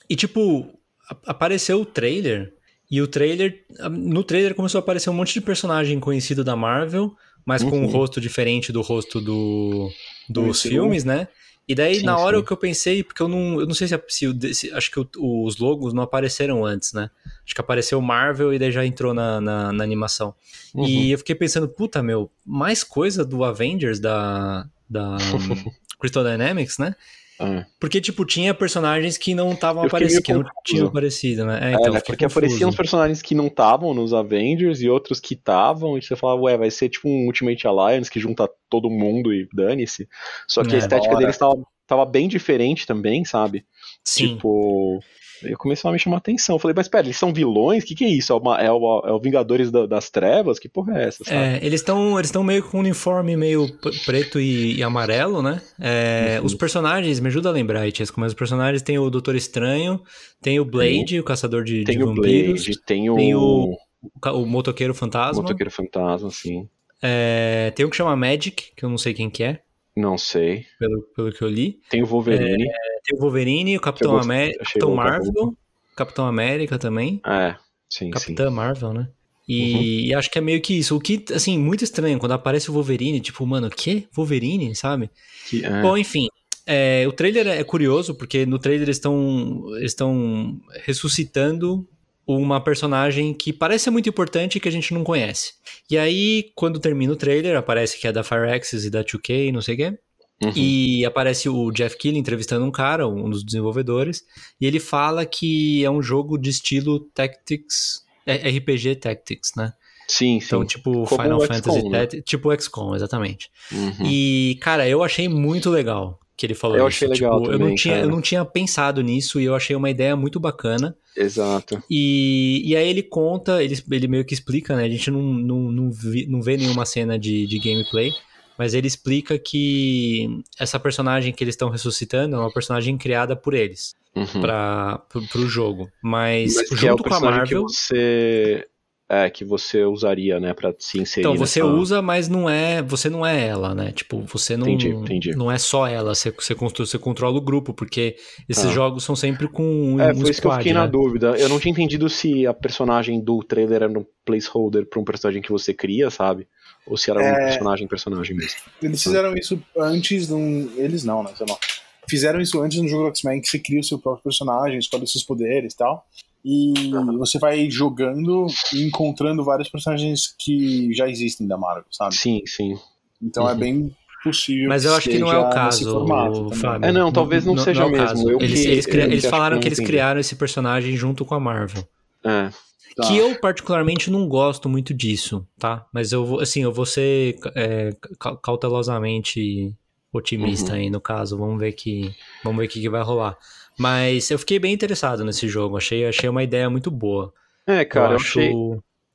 e tipo, apareceu o trailer e o trailer, no trailer começou a aparecer um monte de personagem conhecido da Marvel, mas uhum. com um uhum. rosto diferente do rosto do, dos filmes, né? E daí, sim, na hora sim. que eu pensei, porque eu não, eu não sei se, se, se acho que o, os logos não apareceram antes, né? Acho que apareceu Marvel e daí já entrou na, na, na animação. Uhum. E eu fiquei pensando, puta, meu, mais coisa do Avengers da, da Crystal Dynamics, né? É. Porque, tipo, tinha personagens que não estavam aparecendo, que não tinham aparecido, né? É, então, é, porque confuso. apareciam os personagens que não estavam nos Avengers e outros que estavam, e você falava, ué, vai ser tipo um Ultimate Alliance que junta todo mundo e dane-se. Só que é, a estética deles tava, tava bem diferente também, sabe? Sim. Tipo, Aí começou a me chamar a atenção. Eu falei, mas pera, eles são vilões? O que, que é isso? É, uma, é, o, é o Vingadores da, das Trevas? Que porra é essa? Sabe? É, eles estão eles meio com um uniforme meio preto e, e amarelo, né? É, uhum. Os personagens, me ajuda a lembrar, Itesco, mas os personagens tem o Doutor Estranho, tem o Blade, o caçador de, tem de o vampiros. Blade, tem o... Tem o, o, o Motoqueiro Fantasma. Motoqueiro Fantasma, sim. É, tem um que chama Magic, que eu não sei quem que é. Não sei. Pelo, pelo que eu li. Tem o Wolverine. É, tem o Wolverine, o Capitão, América, Capitão Marvel, Capitão América também. É, sim, Capitã sim. Marvel, né? E, uhum. e, acho que é meio que isso. O que, assim, muito estranho quando aparece o Wolverine, tipo, mano, que? Wolverine, sabe? Que, é. Bom, enfim. É, o trailer é curioso, porque no trailer eles estão ressuscitando uma personagem que parece ser muito importante e que a gente não conhece. E aí, quando termina o trailer, aparece que é da Fireaxis e da 2K, não sei o quê. Uhum. E aparece o Jeff Keighley entrevistando um cara, um dos desenvolvedores, e ele fala que é um jogo de estilo Tactics, é, RPG Tactics, né? Sim, sim. Então, tipo Como Final Fantasy né? tipo XCOM, exatamente. Uhum. E, cara, eu achei muito legal que ele falou eu isso. achei legal tipo, também, eu não tinha cara. Eu não tinha pensado nisso e eu achei uma ideia muito bacana. Exato. E, e aí ele conta, ele, ele meio que explica, né? A gente não, não, não, vi, não vê nenhuma cena de, de gameplay, mas ele explica que essa personagem que eles estão ressuscitando é uma personagem criada por eles uhum. para o jogo. Mas, mas junto é com a Marvel. Que você, é, que você usaria, né, para se inserir. Então, você nessa... usa, mas não é. Você não é ela, né? Tipo, você não. Entendi, entendi. Não é só ela, você, você, você controla o grupo, porque esses ah. jogos são sempre com um. É, um foi isso que eu fiquei né? na dúvida. Eu não tinha entendido se a personagem do trailer era um placeholder pra um personagem que você cria, sabe? Ou se era um É. personagem, personagem mesmo. Eles fizeram isso antes de um. Eles não, né? Sei lá. Fizeram isso antes no jogo do X-Men, que você cria o seu próprio personagem, escolhe seus poderes e tal. E você vai jogando e encontrando vários personagens que já existem da Marvel, sabe? Sim, sim. Então é Uhum. bem possível. Mas eu acho que não é o caso, formato também. Fábio. É, não, talvez não seja é o mesmo. caso. Eu eles, que- eles, eu eles falaram que que não eles entendi. criaram esse personagem junto com a Marvel. É. Tá. Que eu, particularmente, não gosto muito disso, tá? Mas eu vou, assim, eu vou ser é, ca- cautelosamente otimista Uhum. aí no caso. Vamos ver que. Vamos ver o que, que vai rolar. Mas eu fiquei bem interessado nesse jogo. Achei, achei uma ideia muito boa. É, cara, eu, acho. achei.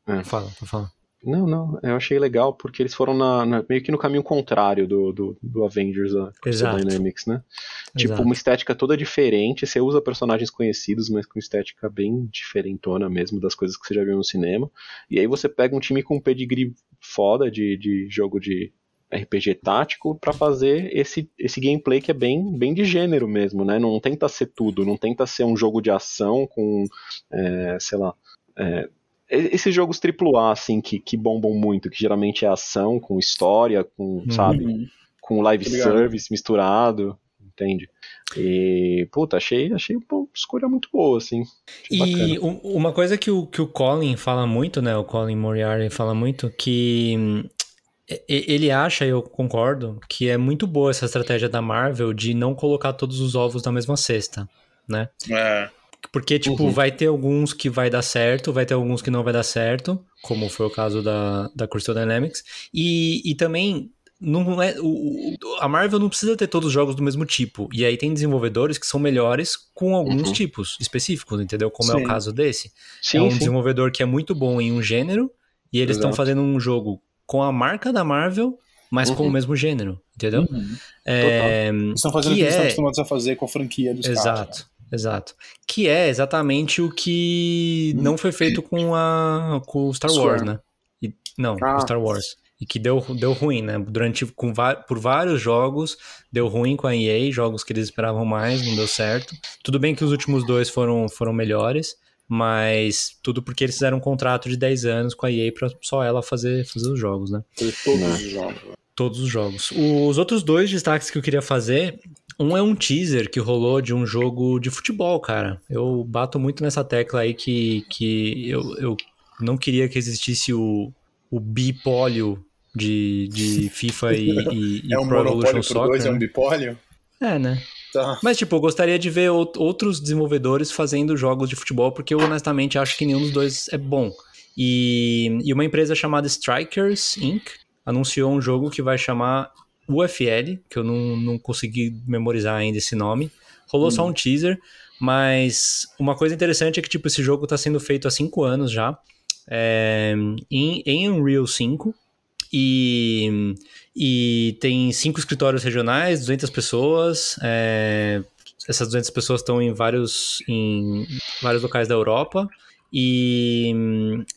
É. Fala, fala. Não, não, eu achei legal porque eles foram na, na, meio que no caminho contrário do, do, do Avengers, a Crystal Dynamics, né? Tipo, Exato. uma estética toda diferente, você usa personagens conhecidos, mas com estética bem diferentona mesmo das coisas que você já viu no cinema. E aí você pega um time com um pedigree foda de, de jogo de RPG tático para fazer esse, esse gameplay que é bem, bem de gênero mesmo, né? Não tenta ser tudo, não tenta ser um jogo de ação com, é, sei lá, é, esses jogos AAA, assim, que, que bombam muito, que geralmente é ação, com história, com, uhum. sabe, com live service misturado, entende? E, puta, achei, achei uma escolha muito boa, assim. E bacana. uma coisa que o, que o Colin fala muito, né, o Colin Moriarty fala muito, que hum, ele acha, eu concordo, que é muito boa essa estratégia da Marvel de não colocar todos os ovos na mesma cesta, né? É. Porque, tipo, uhum. vai ter alguns que vai dar certo, vai ter alguns que não vai dar certo, como foi o caso da, da Crystal Dynamics. E, e também, não é, o, a Marvel não precisa ter todos os jogos do mesmo tipo. E aí tem desenvolvedores que são melhores com alguns uhum. tipos específicos, entendeu? Como sim. é o caso desse. Sim, é um sim. desenvolvedor que é muito bom em um gênero, e eles estão fazendo um jogo com a marca da Marvel, mas uhum. com o uhum. mesmo gênero, entendeu? Uhum. É, estão fazendo o que é... eles estão acostumados a fazer com a franquia dos Exato. Caras? Exato. Que é exatamente o que não foi feito com a com o Star Wars, né? E, não, ah. Star Wars. E que deu, deu ruim, né? Durante, com, por vários jogos, deu ruim com a EA, jogos que eles esperavam mais, não deu certo. Tudo bem que os últimos dois foram, foram melhores, mas tudo porque eles fizeram um contrato de 10 anos com a EA pra só ela fazer, fazer os jogos, né? Todos os jogos. Todos os jogos. Os outros dois destaques que eu queria fazer um é um teaser que rolou de um jogo de futebol, cara. Eu bato muito nessa tecla aí que, que eu, eu não queria que existisse o, o bipólio de, de FIFA e, e, é um Pro Evolution Soccer. Dois, é um né? bipólio? É, né? Tá. Mas, tipo, eu gostaria de ver outros desenvolvedores fazendo jogos de futebol, porque eu honestamente acho que nenhum dos dois é bom. E, e uma empresa chamada Strikers Inc. anunciou um jogo que vai chamar UFL, que eu não, não consegui memorizar ainda esse nome. Rolou hum. só um teaser, mas uma coisa interessante é que tipo, esse jogo está sendo feito há 5 anos já, é, em, em Unreal 5, e, e tem cinco escritórios regionais, 200 pessoas. É, essas 200 pessoas estão em vários, em vários locais da Europa. E,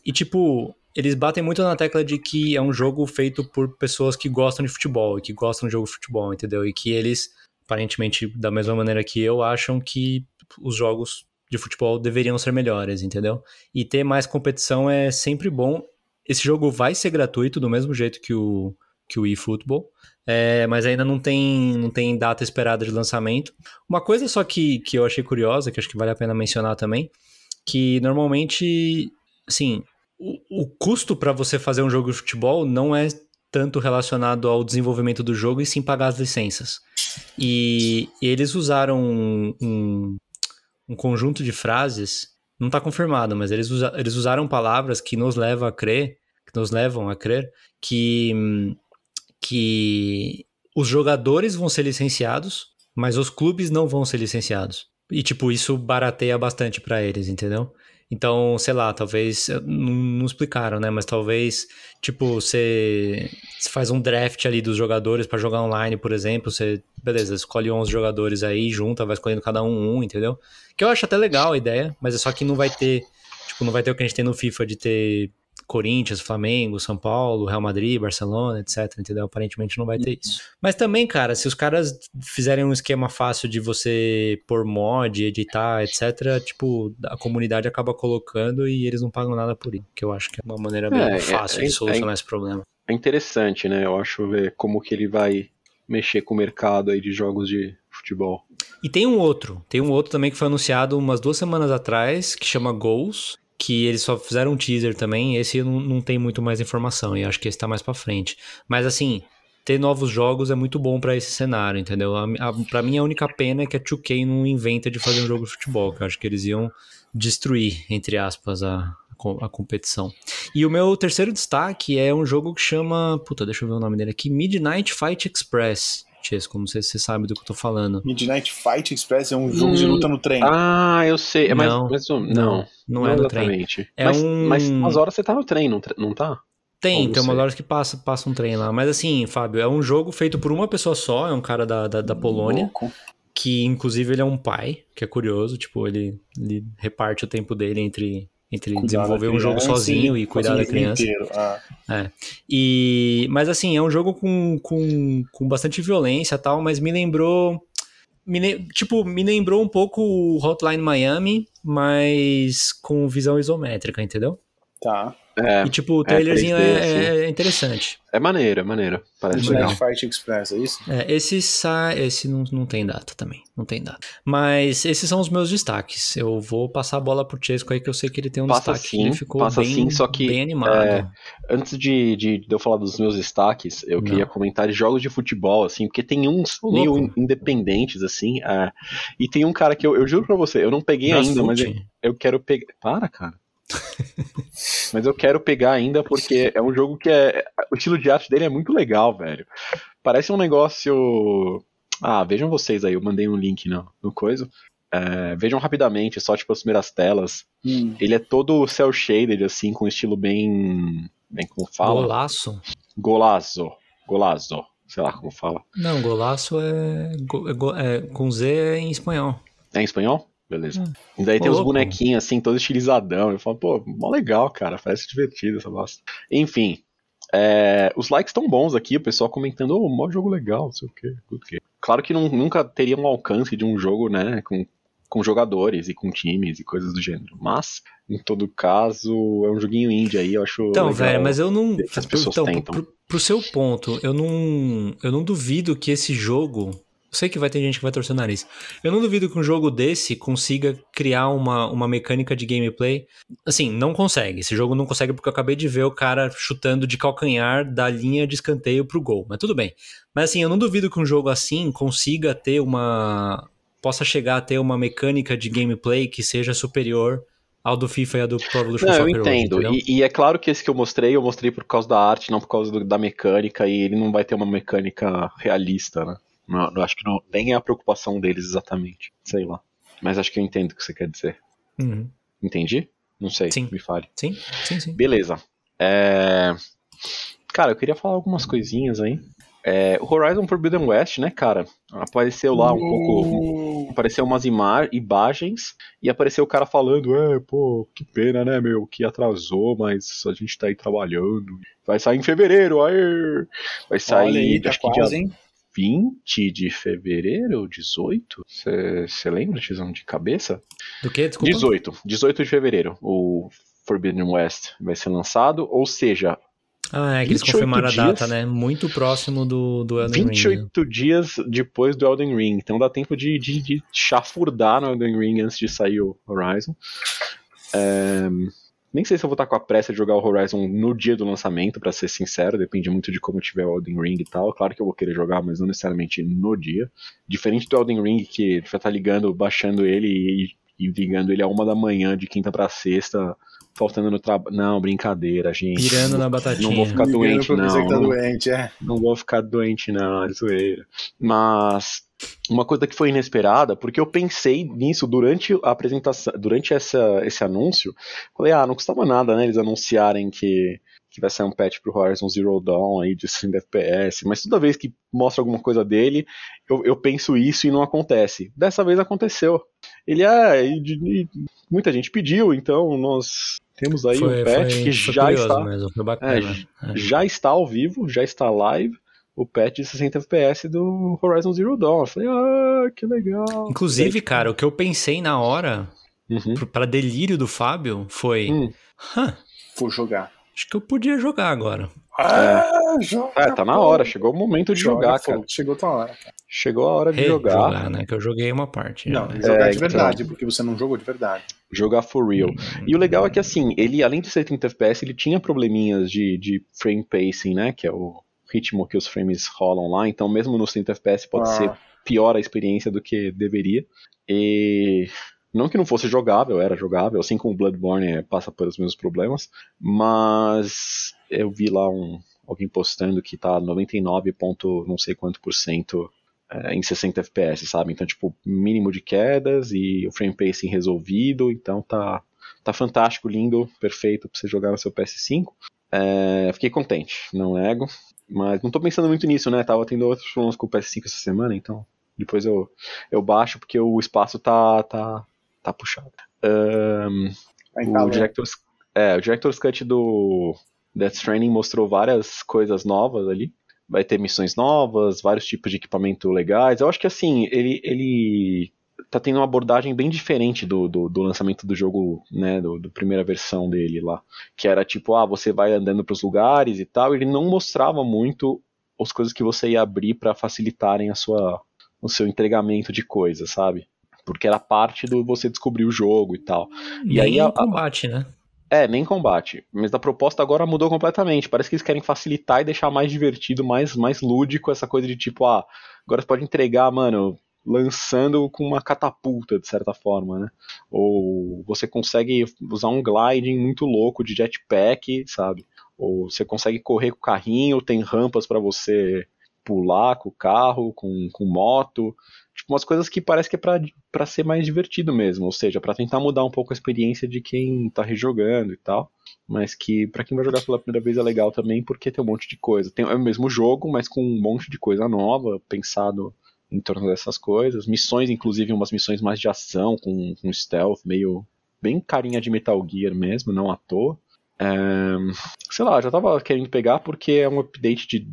e, tipo, eles batem muito na tecla de que é um jogo feito por pessoas que gostam de futebol e que gostam de jogo de futebol, entendeu? E que eles, aparentemente, da mesma maneira que eu, acham que os jogos de futebol deveriam ser melhores, entendeu? E ter mais competição é sempre bom. Esse jogo vai ser gratuito do mesmo jeito que o, que o eFootball, é, mas ainda não tem, não tem data esperada de lançamento. Uma coisa só que, que eu achei curiosa, que acho que vale a pena mencionar também, que normalmente, assim, o, o custo para você fazer um jogo de futebol não é tanto relacionado ao desenvolvimento do jogo e sim pagar as licenças. E, eles usaram um, um, um, conjunto de frases, não está confirmado, mas eles, usa, eles usaram palavras que nos levam a crer, que nos levam a crer que, que os jogadores vão ser licenciados, mas os clubes não vão ser licenciados. E tipo, isso barateia bastante para eles, entendeu? Então, sei lá, talvez. Não, não explicaram, né? Mas talvez, tipo, você, você faz um draft ali dos jogadores para jogar online, por exemplo. Você, beleza, escolhe 11 jogadores aí, junta, vai escolhendo cada um um, entendeu? Que eu acho até legal a ideia, mas é só que não vai ter. Tipo, não vai ter o que a gente tem no FIFA de ter Corinthians, Flamengo, São Paulo, Real Madrid, Barcelona, etc. Entendeu? Aparentemente não vai ter isso. Mas também, cara, se os caras fizerem um esquema fácil de você pôr mod, editar, etc., tipo, a comunidade acaba colocando e eles não pagam nada por isso. Que eu acho que é uma maneira bem é, fácil é, de solucionar é, esse problema. É interessante, né? Eu acho ver como que ele vai mexer com o mercado aí de jogos de futebol. E tem um outro, tem um outro também que foi anunciado umas duas semanas atrás, que chama Goals, que eles só fizeram um teaser também, esse não, não tem muito mais informação, e acho que esse tá mais pra frente. Mas assim, ter novos jogos é muito bom para esse cenário, entendeu? A, a, pra mim a única pena é que a 2K não inventa de fazer um jogo de futebol, que eu acho que eles iam destruir, entre aspas, a, a competição. E o meu terceiro destaque é um jogo que chama. Puta, deixa eu ver o nome dele aqui: Midnight Fight Express. Chesco, não sei se você sabe do que eu tô falando. Midnight Fight Express é um jogo hum, de luta no trem. Ah, eu sei. É mais, não, mais um, não, não, não, é exatamente. É mas, um... mas umas horas você tá no trem, não, não tá? Tem, tem umas você- horas que passa, passa um trem lá. Mas assim, Fábio, é um jogo feito por uma pessoa só, é um cara da, da, da Polônia, Louco. que inclusive ele é um pai, que é curioso, tipo, ele, ele reparte o tempo dele entre, entre Cuidar desenvolver um jogo sozinho e cuidar da criança. inteiro. Ah, E, mas assim, é um jogo com, com, com bastante violência e tal, mas me lembrou. Me, tipo, me lembrou um pouco o Hotline Miami, mas com visão isométrica, entendeu? tá. É, E tipo, o trailerzinho 3D, é, é interessante. é maneiro, é maneiro. Parece legal. Midnight Fight Express, é isso? É, esse sai. Esse não, não tem data também. Não tem data. Mas esses são os meus destaques. Eu vou passar a bola pro Chesco aí, que eu sei que ele tem um Passa destaque. sim, ele ficou passa bem, sim, só que, bem animado. é, Antes de, de, de eu falar dos meus destaques, eu Não. queria comentar de jogos de futebol, assim, porque tem uns meio louco. in- independentes, assim, é, e tem um cara que eu, eu juro pra você, eu não peguei ainda, mas eu, eu quero pegar. Para, cara. mas eu quero pegar ainda porque é um jogo que é. O estilo de arte dele é muito legal, velho. Parece um negócio. Ah, vejam vocês aí, eu mandei um link no, no coisa. É, vejam rapidamente, só tipo as primeiras telas. Hum. Ele é todo cel shaded, assim, com um estilo bem. Bem como fala? Golaço? Golazo. Golazo. Sei lá como fala. Não, golaço é, go- é go- é- com Z em espanhol. É em espanhol? Beleza. Hum. E daí tem os louco. bonequinhos, assim, todo estilizadão. Eu falo, pô, mó legal, cara. Parece divertido essa bosta. Enfim. é, os likes estão bons aqui, o pessoal comentando, ô, mó jogo legal, não sei o quê. good game. Claro que não- nunca teria um alcance de um jogo, né, com, com jogadores e com times e coisas do gênero. Mas, em todo caso, é um joguinho indie aí, eu acho Então, velho, mas eu não. as pessoas então, tentam. pro, pro seu ponto, eu não. Eu não duvido que esse jogo. Eu sei que vai ter gente que vai torcer o nariz. Eu não duvido que um jogo desse consiga criar uma, uma mecânica de gameplay. Assim, não consegue. Esse jogo não consegue porque eu acabei de ver o cara chutando de calcanhar da linha de escanteio pro gol. Mas tudo bem. Mas assim, eu não duvido que um jogo assim consiga ter uma. possa chegar a ter uma mecânica de gameplay que seja superior ao do FIFA e ao do Pro Evolution Não, eu Soccer hoje, entendo. entendeu? e, e é claro que esse que eu mostrei, eu mostrei por causa da arte, não por causa do- da mecânica, e ele não vai ter uma mecânica realista, né? Não, eu acho que não, nem é a preocupação deles exatamente. Sei lá. Mas acho que eu entendo o que você quer dizer. Uhum. Entendi? Não sei, Sim. me fale. Sim, sim, sim. Beleza. É, Cara, eu queria falar algumas coisinhas aí. É, O Horizon Forbidden West, né, cara? Apareceu lá um pouco. Apareceu umas ima- imagens e apareceu o cara falando: É, pô, que pena, né, meu? Que atrasou, mas a gente tá aí trabalhando. Vai sair em fevereiro, aê! Vai sair, Olha aí, tá acho que quase, dia hein? 20 de fevereiro, 18? Você lembra, Tizão, de cabeça? Do que? Desculpa. 18. 18 de fevereiro. O Forbidden West vai ser lançado, ou seja, Ah, é que eles 28 confirmaram a data, dias. né? Muito próximo do, do Elden Ring. né? 28 dias depois do Elden Ring. Então dá tempo de, de, de chafurdar no Elden Ring antes de sair o Horizon. É, Nem sei se eu vou estar com a pressa de jogar o Horizon no dia do lançamento, pra ser sincero. Depende muito de como tiver o Elden Ring e tal. Claro que eu vou querer jogar, mas não necessariamente no dia. Diferente do Elden Ring, que vai estar ligando, baixando ele e, e ligando ele a uma da manhã, de quinta pra sexta, faltando no trabalho. Não, brincadeira, gente. Pirando na batatinha. Não vou ficar doente, não. que tá não- doente, é. não vou ficar doente, não, é zoeira. Mas uma coisa que foi inesperada, porque eu pensei nisso durante a apresentação, durante essa, esse anúncio. Falei, ah, não custava nada, né? Eles anunciarem que, que vai sair um patch pro Horizon Zero Dawn aí de 60 FPS. Mas toda vez que mostra alguma coisa dele, eu, eu penso isso e não acontece. Dessa vez aconteceu. Ele é. E, e muita gente pediu, então nós temos aí foi, um patch foi- que foi já está Mesmo, foi bacana. É. já está ao vivo, já está live, o patch de 60 FPS do Horizon Zero Dawn. Eu falei, ah, que legal. Inclusive, cara, o que eu pensei na hora, Uhum. pra delírio do Fábio, foi: Hum. "Hã, Vou jogar. Acho que eu podia jogar agora. Ah, joga. É, tá na hora, chegou o momento de Joga, jogar, cara. Chegou tua hora. cara. Chegou a hora de Rejogar, jogar, né? Que eu joguei uma parte. Não, né? jogar É, de então. verdade, porque você não jogou de verdade. jogar for real. E o legal é que, assim, ele, além de ser 30 FPS, ele tinha probleminhas de, de frame pacing, né? Que é o ritmo que os frames rolam lá. Então, mesmo nos 30 FPS, pode Ah. ser pior a experiência do que deveria. E não que não fosse jogável, era jogável, assim como Bloodborne passa pelos mesmos problemas, mas eu vi lá um, alguém postando que tá 99 ponto não sei quanto por cento é, em 60 FPS, sabe? Então, tipo, mínimo de quedas e o frame pacing resolvido, então tá, tá fantástico, lindo, perfeito pra você jogar no seu PS5. É, fiquei contente, não nego. Mas não tô pensando muito nisso, né? Tava tendo outros problemas com o PS5 essa semana, então depois eu, eu baixo porque o espaço tá, tá, tá puxado. Um, o, Director's, é, o Director's Cut do Death Stranding mostrou várias coisas novas ali. Vai ter missões novas, vários tipos de equipamento legais. Eu acho que assim, ele, ele tá tendo uma abordagem bem diferente do, do, do lançamento do jogo, né, do, do, primeira versão dele lá, que era tipo, ah, você vai andando para os lugares e tal, ele não mostrava muito as coisas que você ia abrir para facilitarem a sua o seu entregamento de coisas, sabe? Porque era parte do você descobrir o jogo e tal. Nem e aí a, combate, né? É, nem combate. Mas a proposta agora mudou completamente. Parece que eles querem facilitar e deixar mais divertido, mais, mais lúdico essa coisa de tipo, ah, agora você pode entregar, mano, lançando com uma catapulta, de certa forma, né? Ou você consegue usar um gliding muito louco de jetpack, sabe? Ou você consegue correr com o carrinho, tem rampas para você pular com o carro, com, com moto. Tipo, umas coisas que parece que é para ser mais divertido mesmo, ou seja, para tentar mudar um pouco a experiência de quem tá rejogando e tal. Mas que para quem vai jogar pela primeira vez é legal também, porque tem um monte de coisa. Tem, é o mesmo jogo, mas com um monte de coisa nova, pensado em torno dessas coisas. Missões, inclusive, umas missões mais de ação, com, com stealth, meio bem carinha de Metal Gear mesmo, não à toa. Sei lá, já tava querendo pegar porque é um update de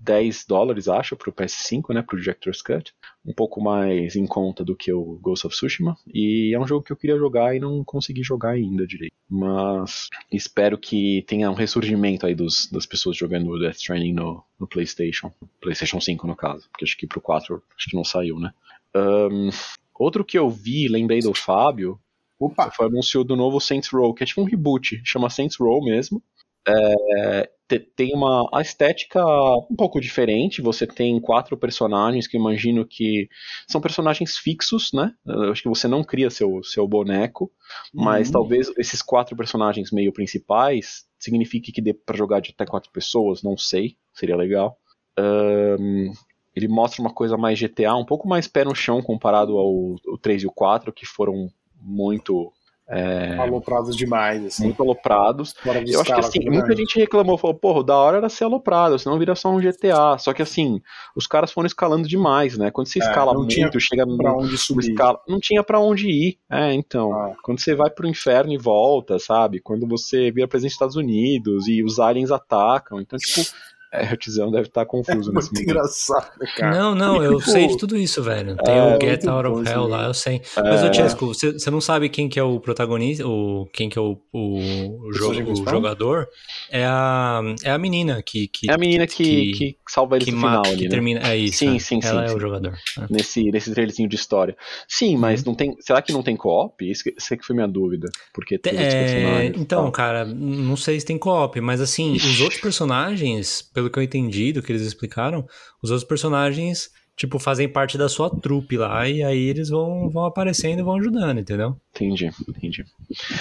10 dólares, acho, pro PS5, né, pro Director's Cut. Um pouco mais em conta do que o Ghost of Tsushima. E é um jogo que eu queria jogar e não consegui jogar ainda direito. Mas espero que tenha um ressurgimento aí dos, das pessoas jogando Death Stranding no, no PlayStation. PlayStation 5, no caso. Porque acho que pro 4 acho que não saiu, né. Um, outro que eu vi, lembrei do Fábio, Opa. foi anúncio do novo Saints Row, que é tipo um reboot. Chama Saints Row mesmo. É, tem uma a estética um pouco diferente. Você tem quatro personagens que eu imagino que são personagens fixos, né? Eu acho que você não cria seu, seu boneco, mas uhum. talvez esses quatro personagens meio principais signifique que dê para jogar de até quatro pessoas, não sei, seria legal. Um, ele mostra uma coisa mais GTA, um pouco mais pé no chão comparado ao, ao 3 e o 4, que foram muito é... Aloprados demais, assim. Muito aloprados. Eu acho que assim, muita gente reclamou, falou, porra, da hora era ser aloprado, senão vira só um GTA. Só que assim, os caras foram escalando demais, né? Quando você é, escala muito, chega pra onde subir. Escala, não tinha para onde ir. É, então. Ah. Quando você vai pro inferno e volta, sabe? Quando você vira presente nos Estados Unidos e os aliens atacam. Então, tipo. É, o Tizão deve estar tá confuso é nesse muito engraçado, cara. Não, não, eu sei de tudo isso, velho. Tem é, o Get Out of Hell lá, eu sei. Mas, ô Chesco, você, você não sabe quem que é o protagonista, ou quem que é o, o, o, jogo, o jogador? É a, é a menina que... que é a menina que, que, que salva ele no final que ali, né? termina, É isso, sim, sim, ela sim, é o jogador. É. Nesse, nesse trailerzinho de história. Sim, mas uhum. não tem... Será que não tem co-op? Isso, isso que foi minha dúvida. Porque tem é, Então, cara, não sei se tem co-op, mas assim, os outros personagens, pelo que eu entendi do que eles explicaram, os outros personagens, tipo, fazem parte da sua trupe lá, e aí eles vão, vão aparecendo e vão ajudando, entendeu? Entendi, entendi.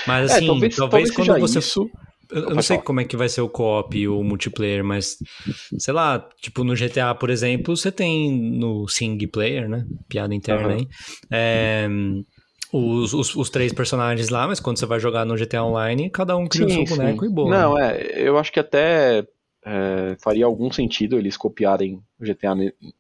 Mas é, assim, é, talvez, talvez, talvez quando você. Isso... Eu, eu não sei falar. como é que vai ser o co-op e o multiplayer, mas sei lá, tipo no GTA, por exemplo, você tem no single player, né? Piada interna uhum. aí. É, os, os, os, três personagens lá, mas quando você vai jogar no GTA Online, cada um cria sim, o seu boneco e boa. Não, né? é, eu acho que até é, faria algum sentido eles copiarem o GTA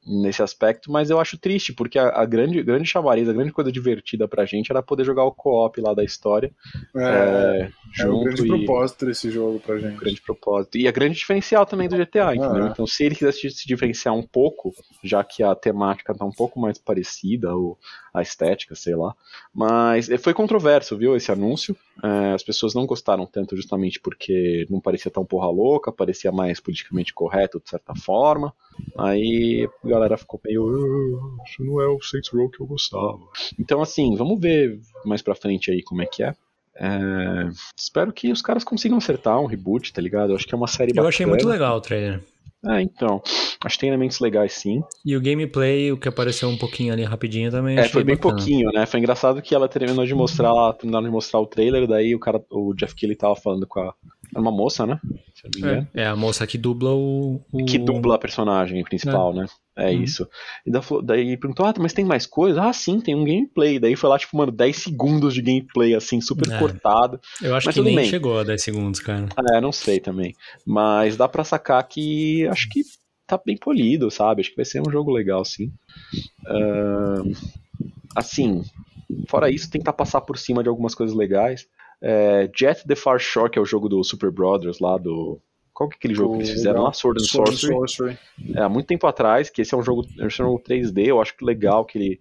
nesse aspecto, mas eu acho triste, porque a, a, grande, grande chamariz, a grande coisa divertida pra gente era poder jogar o co-op lá da história. É, é, é um grande e, propósito desse jogo pra gente. Um grande propósito. E a grande diferencial também do GTA, entendeu? Ah, então, se ele quisesse se diferenciar um pouco, já que a temática tá um pouco mais parecida, ou a estética, sei lá. Mas foi controverso, viu, esse anúncio. É, as pessoas não gostaram tanto justamente porque não parecia tão porra louca, parecia mais politicamente correto de certa forma. Aí a galera ficou meio. Ah, isso não é o Saints Row que eu gostava. Então, assim, vamos ver mais pra frente aí como é que é. é... Espero que os caras consigam acertar um reboot, tá ligado? Eu acho que é uma série bacana. Eu achei muito legal o trailer. É, então. Acho que tem elementos legais sim. E o gameplay, o que apareceu um pouquinho ali rapidinho também. É, foi bem bacana. pouquinho, né? Foi engraçado que ela terminou de mostrar, terminaram de mostrar o trailer, daí o cara, o Jeff Keighley tava falando com a. Era uma moça, né? É, é, a moça que dubla o, o, Que dubla a personagem principal, é. né? É uhum. isso. E daí perguntou, ah, mas tem mais coisa? Ah, sim, tem um gameplay. Daí foi lá, tipo, mano, 10 segundos de gameplay, assim, super é. cortado. Eu acho mas que nem bem. chegou a 10 segundos, cara. É, não sei também. Mas dá pra sacar que acho que tá bem polido, sabe? Acho que vai ser um jogo legal, sim. Uh, assim, fora isso, tentar passar por cima de algumas coisas legais. É, Jet the Far Shore, que é o jogo do Super Brothers lá do. Qual que é aquele jogo o, que eles fizeram lá? Sword and Sword Sorcery. Sorcery. É, há muito tempo atrás, que esse é um jogo, é um jogo 3D, eu acho que legal, que ele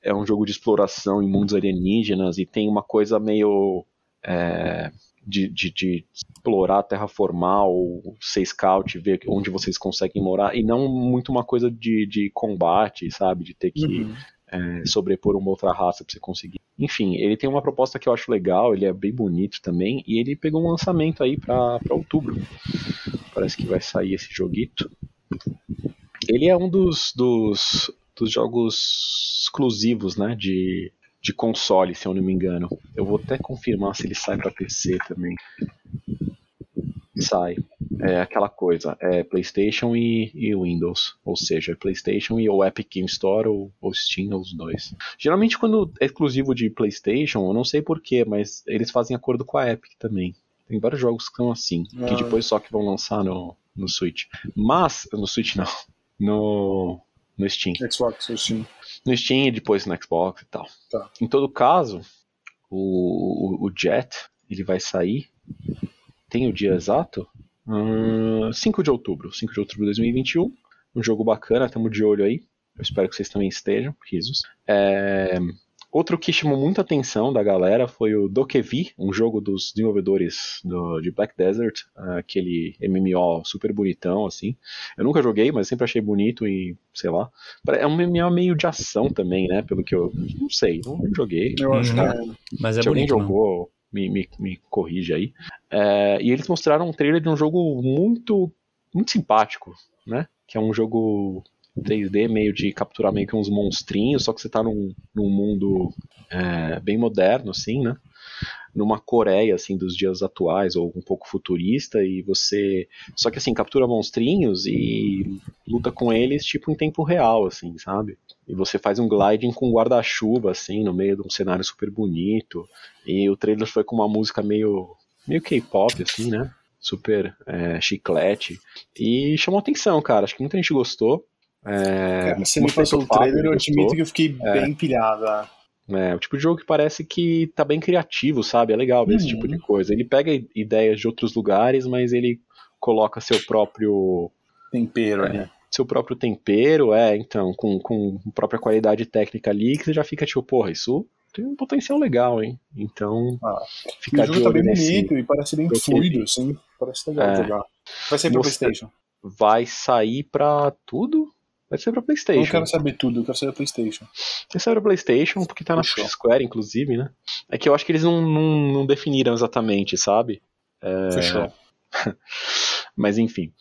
é um jogo de exploração em mundos alienígenas e tem uma coisa meio. É, de, de, de, explorar, terraformar ou ser scout, ver onde vocês conseguem morar, e não muito uma coisa de, de combate, sabe? De ter que uhum. É, sobrepor uma outra raça pra você conseguir. Enfim, ele tem uma proposta que eu acho legal, ele é bem bonito também, e ele pegou um lançamento aí pra, outubro. Parece que vai sair esse joguito. Ele é um dos, dos, dos jogos exclusivos, né? De, de console, se eu não me engano. Eu vou até confirmar se ele sai para PC também. Sai. É aquela coisa, é PlayStation e, e Windows, ou seja, PlayStation e ou Epic Game Store ou, ou Steam, ou os dois. Geralmente quando é exclusivo de PlayStation, eu não sei porquê, mas eles fazem acordo com a Epic também. Tem vários jogos que são assim, ah. que depois só que vão lançar no, no Switch. Mas, no Switch não, no, no Steam. Xbox, no Steam no Steam e depois no Xbox e tal. Tá. Em todo caso, o, o, o, Jet ele vai sair. Tem o dia exato? Hum, 5 de outubro. 5 de outubro de 2021. Um jogo bacana, estamos de olho aí. Eu espero que vocês também estejam, risos. É, Outro que chamou muita atenção da galera foi o Dokevi, um jogo dos desenvolvedores do, de Black Desert, aquele MMO super bonitão, assim. Eu nunca joguei, mas sempre achei bonito e, sei lá. É um MMO meio de ação também, né? Pelo que eu. Não sei, não joguei. Eu acho que é. Mas é Se bonito. alguém jogou, me, me, me corrige aí. É, e eles mostraram um trailer de um jogo muito, muito simpático, né? Que é um jogo 3D meio de capturar meio que uns monstrinhos, só que você tá num, num mundo é, bem moderno, assim, né? Numa Coreia, assim, dos dias atuais, ou um pouco futurista, e você. Só que assim, captura monstrinhos e luta com eles, tipo, em tempo real, assim, sabe? E você faz um gliding com guarda-chuva, assim, no meio de um cenário super bonito. E o trailer foi com uma música meio. meio K-pop, assim, né? Super é, chiclete. E chamou atenção, cara. Acho que muita gente gostou. É, Cara, você me passou o trailer, eu admito que eu fiquei é. bem pilhado. É, o tipo de jogo que parece que tá bem criativo, sabe? É legal ver esse tipo de uhum. coisa. Ele pega ideias de outros lugares, mas ele coloca seu próprio tempero, é, né? Seu próprio tempero, é, então, com, com própria qualidade técnica ali, que você já fica tipo, porra, isso tem um potencial legal, hein? Então, ah, fica o jogo tá bem bonito e parece bem fluido, assim. Parece legal é, jogar. Vai ser pro PlayStation? Vai sair pra tudo? Vai ser pra PlayStation. Eu quero saber tudo, eu quero saber PlayStation. Vai ser pra PlayStation, porque tá na Fechou. Square, inclusive, né? É que eu acho que eles não, não, não definiram exatamente, sabe? É... Fechou. Mas enfim.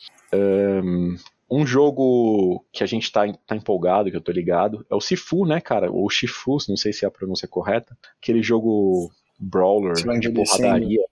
Um, jogo que a gente tá, tá empolgado, que eu tô ligado, é o Sifu, né, cara? Ou Shifu, não sei se é a pronúncia correta. Aquele jogo brawler de porradaria,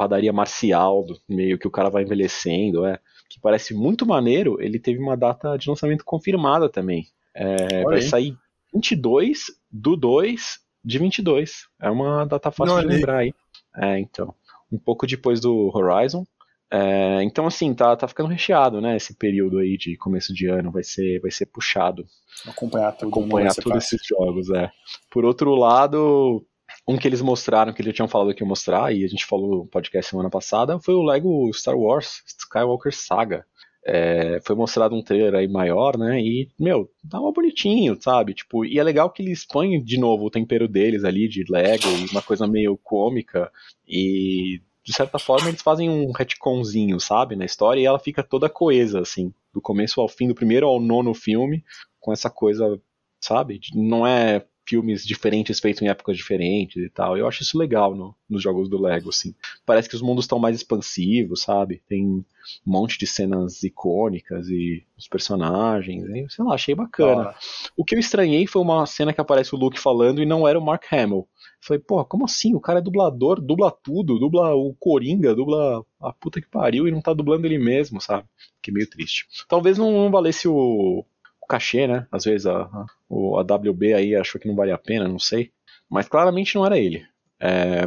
porradaria marcial, meio que o cara vai envelhecendo, é que parece muito maneiro, ele teve uma data de lançamento confirmada também. É, vai sair 22 do 2 de 22. É uma data fácil Não, de lembrar aí. É, então. Um pouco depois do Horizon. É, então, assim, tá, tá ficando recheado, né? Esse período aí de começo de ano vai ser, vai ser puxado. Acompanhar, acompanhar todos esses jogos, é. Por outro lado, um que eles mostraram, que eles tinham falado que ia mostrar, e a gente falou no podcast semana passada, foi o Lego Star Wars Skywalker Saga. É, foi mostrado um trailer aí maior, né? E, meu, tava bonitinho, sabe? Tipo, e é legal que eles põem de novo o tempero deles ali de Lego uma coisa meio cômica. E, de certa forma, eles fazem um retconzinho, sabe? Na história e ela fica toda coesa, assim, do começo ao fim, do primeiro ao nono filme, com essa coisa, sabe? Não é filmes diferentes feitos em épocas diferentes e tal. Eu acho isso legal no, nos jogos do Lego, assim. Parece que os mundos estão mais expansivos, sabe? Tem um monte de cenas icônicas e os personagens, e, sei lá, achei bacana. Ah. O que eu estranhei foi uma cena que aparece o Luke falando e não era o Mark Hamill. Falei, pô, como assim? O cara é dublador, dubla tudo, dubla o Coringa, dubla a puta que pariu e não tá dublando ele mesmo, sabe? Que meio triste. Talvez não, não valesse o, cachê, né? Às vezes a, a, a WB aí achou que não valia a pena, não sei. Mas claramente não era ele. É,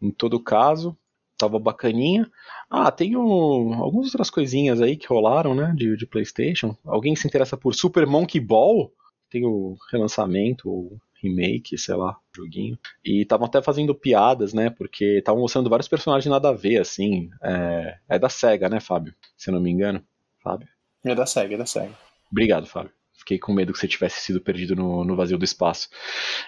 em todo caso, tava bacaninha. Ah, tem um, algumas outras coisinhas aí que rolaram, né, de, de PlayStation. Alguém se interessa por Super Monkey Ball? Tem o relançamento, o remake, sei lá, joguinho. E estavam até fazendo piadas, né, porque estavam mostrando vários personagens nada a ver, assim. É, é da SEGA, né, Fábio? Se eu não me engano. Fábio? É da SEGA, é da SEGA. Obrigado, Fábio. Fiquei com medo que você tivesse sido perdido no, no vazio do espaço.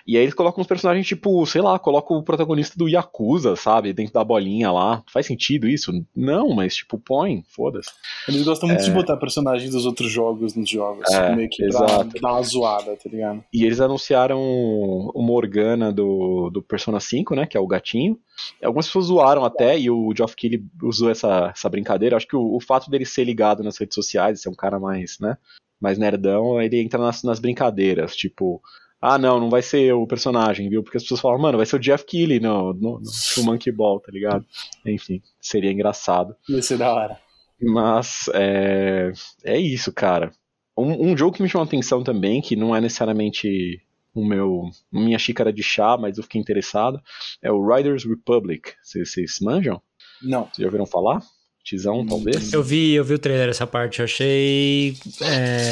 E aí eles colocam uns personagens tipo, sei lá, colocam o protagonista do Yakuza, sabe? Dentro da bolinha lá. Faz sentido isso? Não, mas tipo, põe, foda-se. Eles gostam muito é... de botar personagens dos outros jogos nos jogos. É, meio que exato. pra dar uma zoada, tá ligado? E eles anunciaram o Morgana do, do Persona 5, né? Que é o gatinho. Algumas pessoas zoaram até, e o Geoff Keighley usou essa, essa brincadeira. Acho que o, o fato dele ser ligado nas redes sociais, ser um cara mais, né? Mais nerdão, ele entra nas, nas brincadeiras, tipo, ah, não, não vai ser o personagem, viu? Porque as pessoas falam, mano, vai ser o Jeff Keighley no, no, no Monkey Ball, tá ligado? Enfim, seria engraçado. Ia ser da hora. Mas, é, é isso, cara. Um, um jogo que me chamou a atenção também, que não é necessariamente o meu minha xícara de chá, mas eu fiquei interessado, é o Riders Republic. Vocês manjam? Não. Vocês já ouviram falar? Tizão, talvez? Eu vi, eu vi o trailer essa parte, eu achei. É,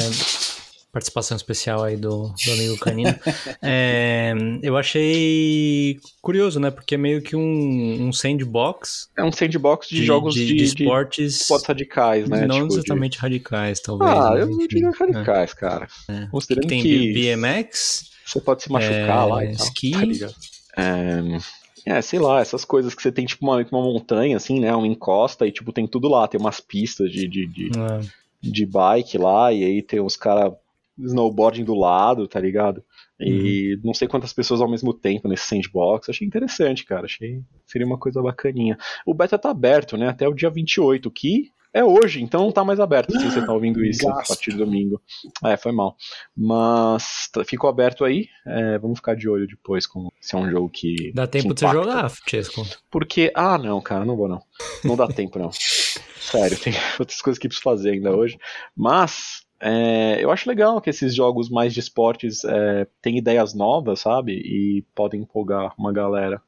participação especial aí do, do amigo Canino. é, eu achei curioso, né? Porque é meio que um, um sandbox. É um sandbox de, de jogos de, de, de esportes. esportes radicais, né? Não tipo exatamente de... radicais, talvez. Ah, né? eu não diria radicais, é. cara. É. Considerando que. Tem que BMX. Você pode se machucar é, lá e tal. Ski. Tá é, é, sei lá, essas coisas que você tem, tipo, uma, uma montanha, assim, né? Uma encosta e, tipo, tem tudo lá. Tem umas pistas de, de, de, é. de bike lá, e aí tem uns caras snowboarding do lado, tá ligado? E uhum. não sei quantas pessoas ao mesmo tempo nesse sandbox. Achei interessante, cara. Achei seria uma coisa bacaninha. O beta tá aberto, né? Até o dia 28, que é hoje, então não tá mais aberto se você tá ouvindo isso Gasto. a partir do domingo. É, foi mal. Mas tá, ficou aberto aí. É, vamos ficar de olho depois com se é um jogo que. Dá tempo que de você jogar, Chesco. Porque. Ah, não, cara, não vou não. Não dá tempo, não. Sério, tem outras coisas que preciso fazer ainda hoje. Mas. É, eu acho legal que esses jogos mais de esportes é, têm ideias novas, sabe? E podem empolgar uma galera.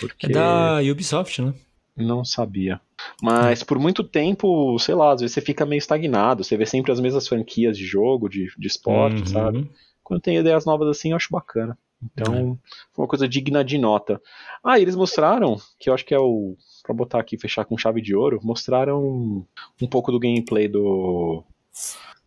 Porque... É da Ubisoft, né? Não sabia. Mas por muito tempo, sei lá, às vezes você fica meio estagnado, você vê sempre as mesmas franquias de jogo, de, de esporte, uhum. sabe? Quando tem ideias novas assim, eu acho bacana. Então, é. foi uma coisa digna de nota. Ah, e eles mostraram, que eu acho que é o. Pra botar aqui, fechar com chave de ouro, mostraram um pouco do gameplay do.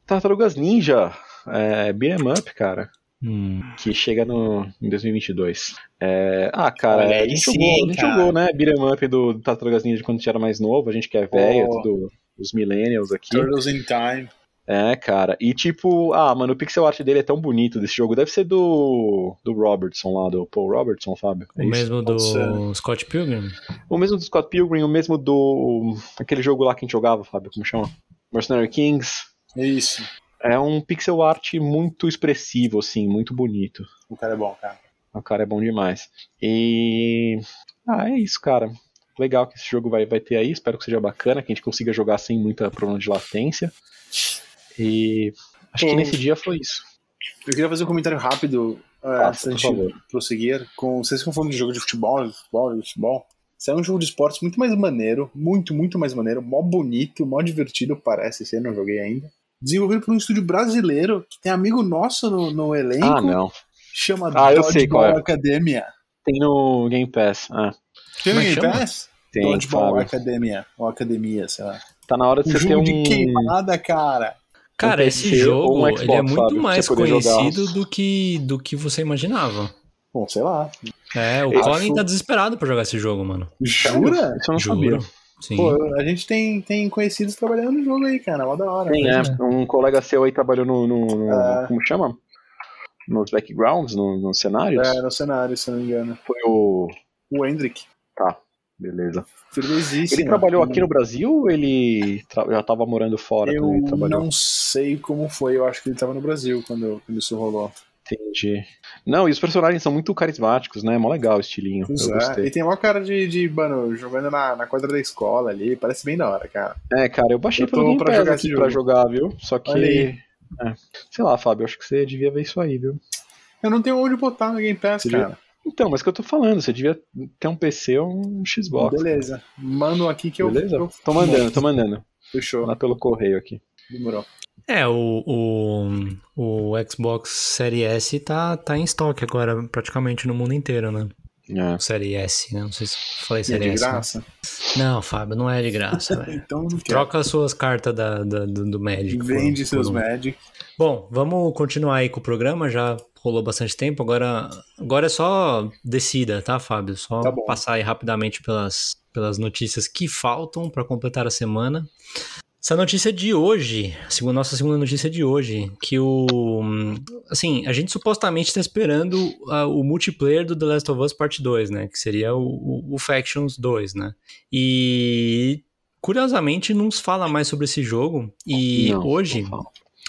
Tartarugas Ninja, é, Beat'em Up, cara. Hum. Que chega no, em 2022. É, ah, cara, Olha, a gente, sim, jogou, a gente jogou, né? Beat'em Up do, do Tartarugas Ninja quando a gente era mais novo, a gente que é velho, oh. tudo, os millennials aqui. Turtles in Time. É, cara. E tipo, ah, mano, o pixel art dele é tão bonito desse jogo. Deve ser do do Robertson lá, do Paul Robertson, Fábio. É o mesmo do Scott Pilgrim? O mesmo do Scott Pilgrim, o mesmo do aquele jogo lá que a gente jogava, Fábio, como chama? Mercenary Kings. Isso. É um pixel art muito expressivo, assim, muito bonito. O cara é bom, cara. O cara é bom demais. E. Ah, é isso, cara. Legal que esse jogo vai, vai ter aí. Espero que seja bacana, que a gente consiga jogar sem muita problema de latência. E. Acho que nesse dia foi isso. Eu queria fazer um comentário rápido ah, antes de prosseguir. Com, vocês estão falando de jogo de futebol, de futebol, de futebol. Isso é um jogo de esportes muito mais maneiro, muito, muito mais maneiro, mó bonito, mó divertido parece ser, não joguei ainda desenvolvido por um estúdio brasileiro que tem amigo nosso no, no elenco. Ah, não. Chama ah, eu sei qual é. Academia. Tem no Game Pass. Ah. Tem no é Game chama? Pass? Tem, Dodgeball Fábio. Academia. Ou Academia, sei lá. Tá na hora de um você ter um... de queimada, cara. Cara, um esse jogo um Xbox, ele é muito Fábio, mais conhecido do que, do que você imaginava. Bom, sei lá. É, o Colin tá desesperado pra jogar esse jogo, mano. Jura? Isso eu não Juro. sabia. Sim. Pô, a gente tem, tem conhecidos trabalhando no jogo aí, cara. Mó da hora. Tem, é. Um colega seu aí trabalhou no. no, no é. Como chama? Nos backgrounds, nos no cenários? É, no cenário, se não me engano. Foi o. O Hendrick. Tá, beleza. Ele trabalhou aqui no Brasil ou ele já estava morando fora? Eu não sei como foi, eu acho que ele estava no Brasil quando, quando isso rolou. Entendi. Não, e os personagens são muito carismáticos, né? É mó legal o estilinho. Pois é. E tem uma cara de, de mano, jogando na, na quadra da escola ali. Parece bem da hora, cara. É, cara, eu baixei eu pelo Game pra jogar, pra jogar, viu? Só que É. Sei lá, Fábio, acho que você devia ver isso aí, viu? Eu não tenho onde botar no Game Pass, Você cara. devia- Então, mas que eu tô falando, você devia ter um PC ou um Xbox. Beleza. Manda um aqui que eu. Beleza? eu- Tô mandando, tô mandando. Fechou. Lá pelo correio aqui. Demorou. É, o, o, o Xbox Series S tá, tá em estoque agora praticamente no mundo inteiro, né? É. O Série S, né? Não sei se eu falei E é Série de S. né? graça? Não, Fábio, não é de graça. Então. Troca as suas cartas da, da- do, do Magic. por- Vende por seus um. Magic. Bom, vamos continuar aí com o programa, já rolou bastante tempo, agora, agora é só descida, tá, Fábio? Só Tá passar aí rapidamente pelas, pelas notícias que faltam para completar a semana. Essa notícia de hoje, segundo nossa segunda notícia de hoje, que o. Assim, a gente supostamente está esperando o multiplayer do The Last of Us Part 2, né? Que seria o, o, o Factions 2, né? E. Curiosamente, não se fala mais sobre esse jogo. E Não, hoje, não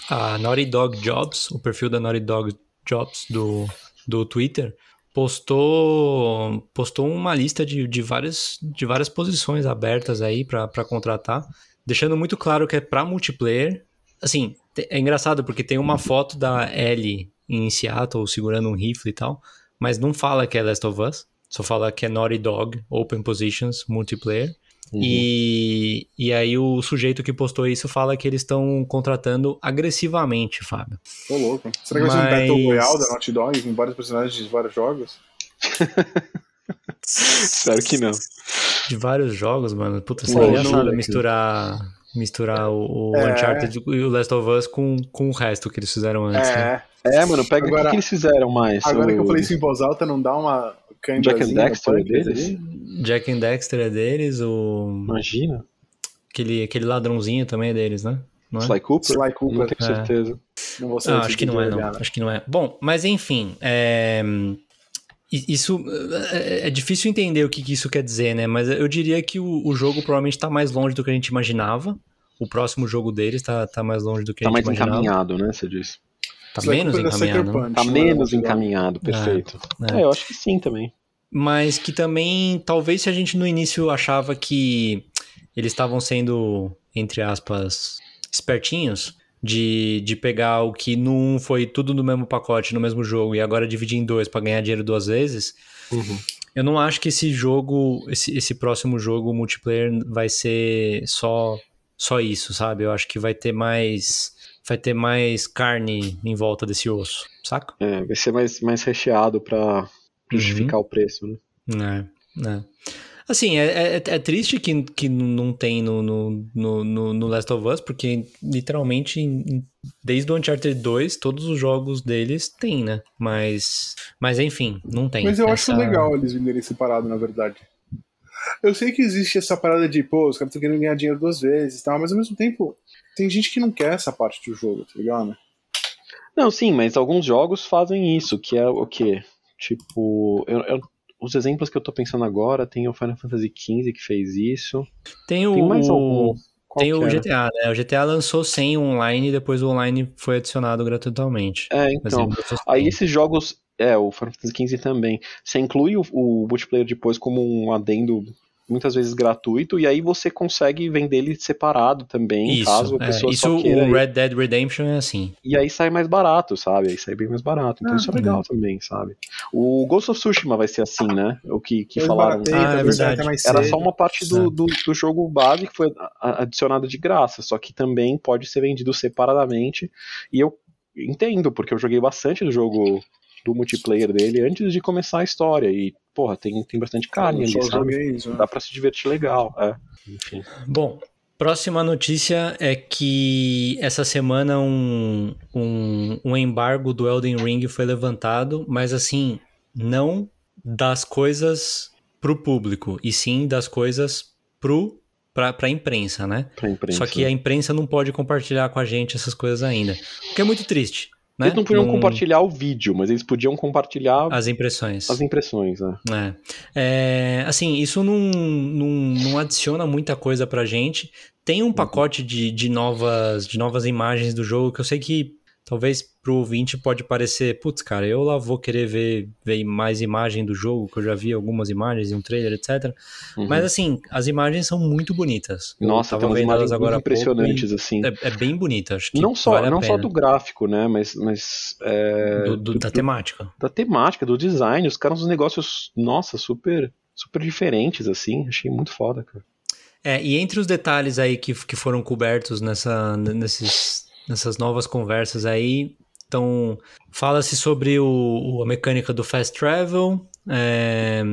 a Naughty Dog Jobs, o perfil da Naughty Dog Jobs do, do Twitter, postou, postou uma lista de, de, várias, de várias posições abertas aí para contratar, deixando muito claro que é para multiplayer. Assim, é engraçado porque tem uma foto da Ellie em Seattle segurando um rifle e tal, mas não fala que é Last of Us, só fala que é Naughty Dog, Open Positions, Multiplayer. Uhum. E, e aí o sujeito que postou isso fala que eles estão contratando agressivamente, Fábio. Tô louco. Será que vai ser um Mas- Battle Royale da Naughty Dog com vários personagens de vários jogos? Espero que não. De vários jogos, mano. Puta, seria não, engraçado misturar, misturar o, o É. Uncharted e o Last of Us com, com o resto que eles fizeram antes. né? É. É, mano, pega o Agora- que, que eles fizeram mais. Agora que eu O falei isso em voz alta, não dá uma Jack and Dexter é deles? Jack and Dexter é deles, o Imagina. aquele, aquele ladrãozinho também é deles, né? Não é? Sly Cooper? Sly Cooper. Não tenho É. certeza. Não vou saber Não, se acho que não é, não. olhar, né? Acho que não é. Bom, mas enfim, é, isso é é difícil entender o que, que isso quer dizer, né? Mas eu diria que o, o jogo provavelmente está mais longe do que a gente imaginava. O próximo jogo deles tá, tá mais longe do que Tá a gente mais imaginava. encaminhado, né? Você disse. Tá menos Sucker encaminhado. né? Punch, Tá não é menos encaminhado, perfeito. é. É, eu acho que sim também. Mas que também, talvez se a gente no início achava que eles estavam sendo, entre aspas, espertinhos, de, de pegar o que num foi tudo no mesmo pacote, no mesmo jogo, e agora dividir em dois para ganhar dinheiro duas vezes, Uhum. eu não acho que esse jogo, esse, esse próximo jogo multiplayer vai ser só, só isso, sabe? Eu acho que vai ter mais. Vai ter mais carne em volta desse osso, saca? É, vai ser mais, mais recheado pra justificar o preço, né? É, é. Assim, é, é, é triste que, que não tem no, no, no, no- Last of Us, porque literalmente em- desde o Uncharted 2, todos os jogos deles tem, né? Mas, mas enfim, não tem. Mas eu Essa- acho legal eles venderem separado, na verdade. Eu sei que existe essa parada de, pô, os caras estão querendo ganhar dinheiro duas vezes e tal, mas ao mesmo tempo, tem gente que não quer essa parte do jogo, tá ligado? Não, sim, mas alguns jogos fazem isso, que é o quê? Tipo, eu- eu- os exemplos que eu tô pensando agora, tem o Final Fantasy XV que fez isso. Tem o, Tem mais algum? Qual tem o? GTA, né? O GTA lançou sem online e depois o online foi adicionado gratuitamente. É, então. Aí esses jogos, é, o Final Fantasy XV também, você inclui o, o multiplayer depois como um adendo muitas vezes gratuito, e aí você consegue vender ele separado também, Isso, caso a é, pessoa isso só queira. o. Red Dead Redemption é assim. E aí sai mais barato, sabe? Aí sai bem mais barato. Então Ah, isso é legal também, sabe? O Ghost of Tsushima vai ser assim, né? O que, que Eu falaram. esbaratei, Ah, é verdade. Era só uma parte do, do, do jogo base que foi adicionada de graça, só que também pode ser vendido separadamente. E eu entendo, porque eu joguei bastante do jogo do multiplayer dele antes de começar a história. E, porra, tem, tem bastante carne Eu ali, sabe? isso, né? Dá pra se divertir legal. É. Enfim. Bom, próxima notícia é que essa semana um, um, um embargo do Elden Ring foi levantado, mas assim, não das coisas pro público, e sim das coisas pro, pra, pra imprensa, né? Pra imprensa. Só que a imprensa não pode compartilhar com a gente essas coisas ainda. O que é muito triste, né? Eles não podiam Não- compartilhar o vídeo, mas eles podiam compartilhar As impressões. as impressões, né? É. É, assim, isso não, não, não adiciona muita coisa pra gente. Tem um pacote de, de, novas, de novas imagens do jogo que eu sei que talvez pro ouvinte pode parecer, putz, cara, eu lá vou querer ver, ver mais imagem do jogo, que eu já vi algumas imagens em um trailer, etc. Uhum. Mas assim, as imagens são muito bonitas. Nossa, tem umas imagens agora impressionantes, assim. É, é, bem bonita, acho que Não só, vale não só do gráfico, né, mas... mas é, do, do, da temática. Da temática, do design, os caras, uns negócios, nossa, super, super diferentes, assim, achei muito foda, cara. É, e entre os detalhes aí que, que foram cobertos nessa, nesses, nessas novas conversas aí, então fala-se sobre o, a mecânica do fast travel, é,